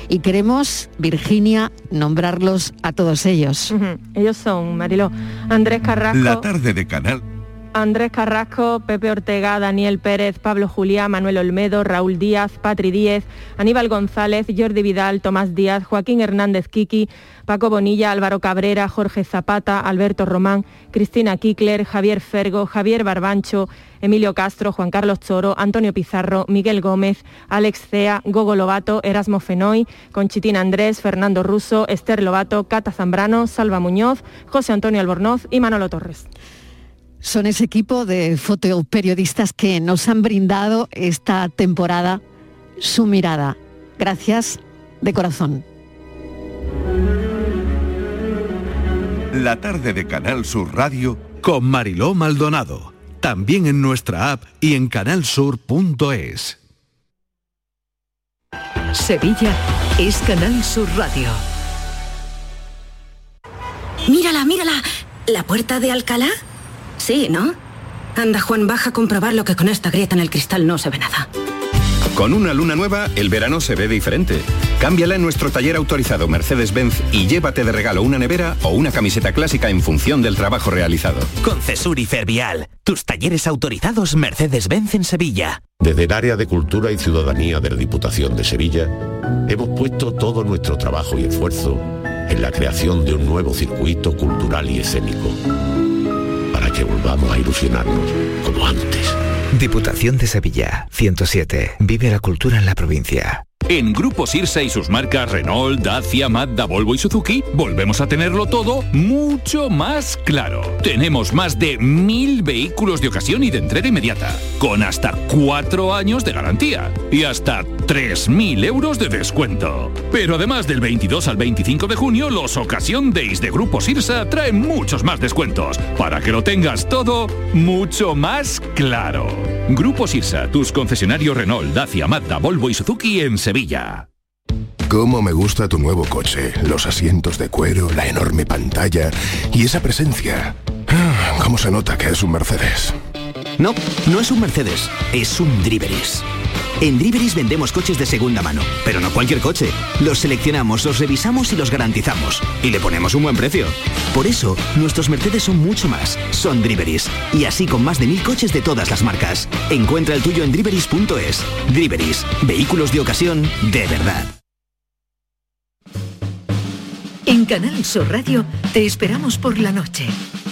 Y queremos, Virginia, nombrarlos a todos ellos. Ellos son, Marilo, Andrés Carrasco. La tarde de Canal Andrés Carrasco, Pepe Ortega, Daniel Pérez, Pablo Juliá, Manuel Olmedo, Raúl Díaz, Patri Díez, Aníbal González, Jordi Vidal, Tomás Díaz, Joaquín Hernández Kiki, Paco Bonilla, Álvaro Cabrera, Jorge Zapata, Alberto Román, Cristina Kikler, Javier Fergo, Javier Barbancho, Emilio Castro, Juan Carlos Choro, Antonio Pizarro, Miguel Gómez, Alex Cea, Gogo Lobato, Erasmo Fenoy, Conchitín Andrés, Fernando Russo, Esther Lobato, Cata Zambrano, Salva Muñoz, José Antonio Albornoz y Manolo Torres. Son ese equipo de fotoperiodistas que nos han brindado esta temporada su mirada. Gracias de corazón. La tarde de Canal Sur Radio con Mariló Maldonado. También en nuestra app y en canalsur.es. Sevilla es Canal Sur Radio. Mírala, mírala. ¿La puerta de Alcalá? Sí, ¿no? Anda, Juan, baja a comprobar lo que con esta grieta en el cristal no se ve nada. Con una luna nueva, el verano se ve diferente. Cámbiala en nuestro taller autorizado Mercedes-Benz y llévate de regalo una nevera o una camiseta clásica en función del trabajo realizado. Con Cesur y Fervial, tus talleres autorizados Mercedes-Benz en Sevilla. Desde el área de Cultura y Ciudadanía de la Diputación de Sevilla, hemos puesto todo nuestro trabajo y esfuerzo en la creación de un nuevo circuito cultural y escénico, que volvamos a ilusionarnos como antes. Diputación de Sevilla, 107. Vive la cultura en la provincia. En Grupo Sirsa y sus marcas Renault, Dacia, Mazda, Volvo y Suzuki, volvemos a tenerlo todo mucho más claro. Tenemos más de mil vehículos de ocasión y de entrega inmediata, con hasta cuatro años de garantía y hasta 3.000 euros de descuento. Pero además del 22 al 25 de junio, los Ocasión Days de Grupo Sirsa traen muchos más descuentos, para que lo tengas todo mucho más claro. Grupo Sirsa, tus concesionarios Renault, Dacia, Mazda, Volvo y Suzuki en Sevilla. Cómo me gusta tu nuevo coche, los asientos de cuero, la enorme pantalla y esa presencia. Ah, ¿Cómo se nota que es un Mercedes? No, no es un Mercedes, es un Driveris. En Driveris vendemos coches de segunda mano, pero no cualquier coche. Los seleccionamos, los revisamos y los garantizamos. Y le ponemos un buen precio. Por eso, nuestros Mercedes son mucho más. Son Driveris. Y así con más de mil coches de todas las marcas. Encuentra el tuyo en driveris.es. Driveris. Vehículos de ocasión de verdad. En Canal Sur Radio te esperamos por la noche.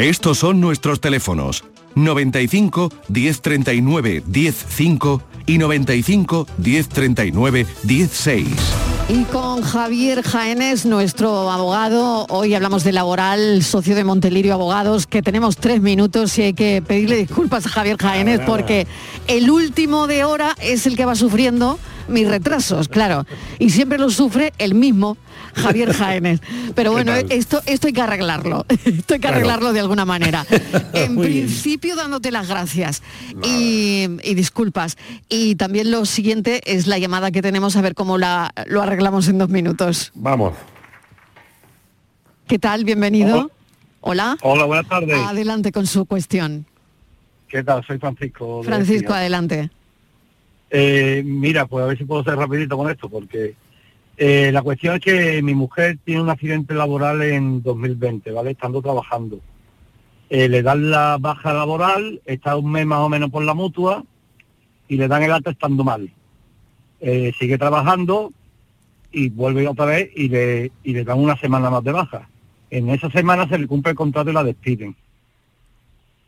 Estos son nuestros teléfonos 95 1039 105 y 95 1039 16. Y con Javier Jaénes, nuestro abogado, hoy hablamos de laboral, socio de Montelirio Abogados, que tenemos tres minutos y hay que pedirle disculpas a Javier Jaénes porque el último de hora es el que va sufriendo mis retrasos, claro. Y siempre lo sufre el mismo Javier *laughs* Jaénes. Pero bueno, esto, esto hay que arreglarlo. *laughs* Esto hay que arreglarlo de alguna manera. *laughs* En Muy bien. principio dándote las gracias y, y disculpas. Y también lo siguiente es la llamada que tenemos a ver cómo la, lo arreglamos en dos minutos. Vamos. ¿Qué tal? Bienvenido. Hola. Hola, buenas tardes. Adelante con su cuestión. ¿Qué tal? Soy Francisco. Francisco, adelante. Eh, mira, pues a ver si puedo ser rapidito con esto, porque eh, la cuestión es que mi mujer tiene un accidente laboral en 2020, ¿vale? Estando trabajando. Eh, le dan la baja laboral, está un mes más o menos por la mutua y le dan el alta estando mal. Sigue trabajando y vuelve otra vez y le, y le dan una semana más de baja. En esa semana se le cumple el contrato y la despiden.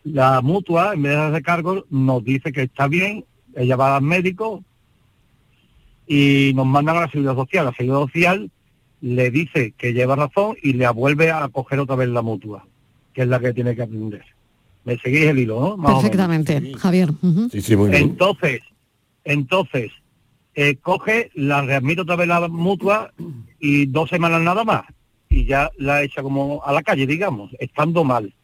La mutua, en vez de hacer cargo, nos dice que está bien, ella va al médico y nos mandan a la seguridad social. La seguridad social le dice que lleva razón y le vuelve a coger otra vez la mutua, que es la que tiene que aprender. ¿Me seguís el hilo, no? Más o menos. Perfectamente, Javier. Ujú. Entonces, entonces, eh, coge, la readmite otra vez la mutua y dos semanas nada más. Y ya la echa como a la calle, digamos, estando mal.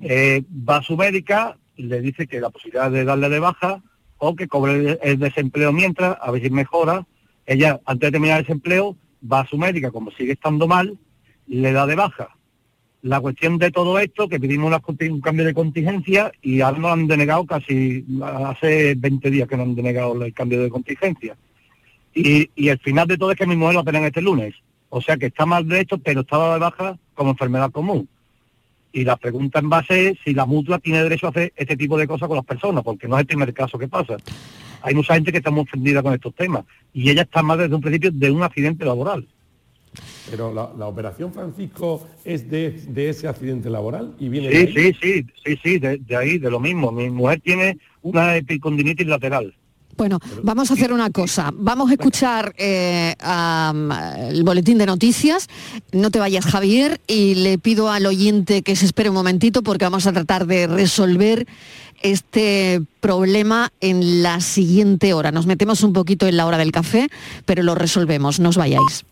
Eh, va a su médica, le dice que la posibilidad de darle de baja o que cobre el- desempleo mientras, a ver si mejora. Ella, antes de terminar el desempleo, va a su médica, como sigue estando mal, le da de baja. La cuestión de todo esto, que pedimos un cambio de contingencia y ahora nos han denegado casi, hace 20 días que nos han denegado el cambio de contingencia. Y, y el final de todo es que mi mujer lo operan este lunes. O sea que está mal de esto, pero estaba de baja como enfermedad común. Y la pregunta en base es si la mutua tiene derecho a hacer este tipo de cosas con las personas, porque no es el primer caso que pasa. Hay mucha gente que está muy ofendida con estos temas y ella está más desde un principio de un accidente laboral. Pero la, operación Francisco es de, ese accidente laboral y viene sí, sí, sí, sí, sí, de, ahí, de lo mismo. Mi mujer tiene una epicondinitis lateral. Bueno, vamos a hacer una cosa. Vamos a escuchar eh, el boletín de noticias. No te vayas, Javier, y le pido al oyente que se espere un momentito porque vamos a tratar de resolver este problema en la siguiente hora. Nos metemos un poquito en la hora del café, pero lo resolvemos. No os vayáis.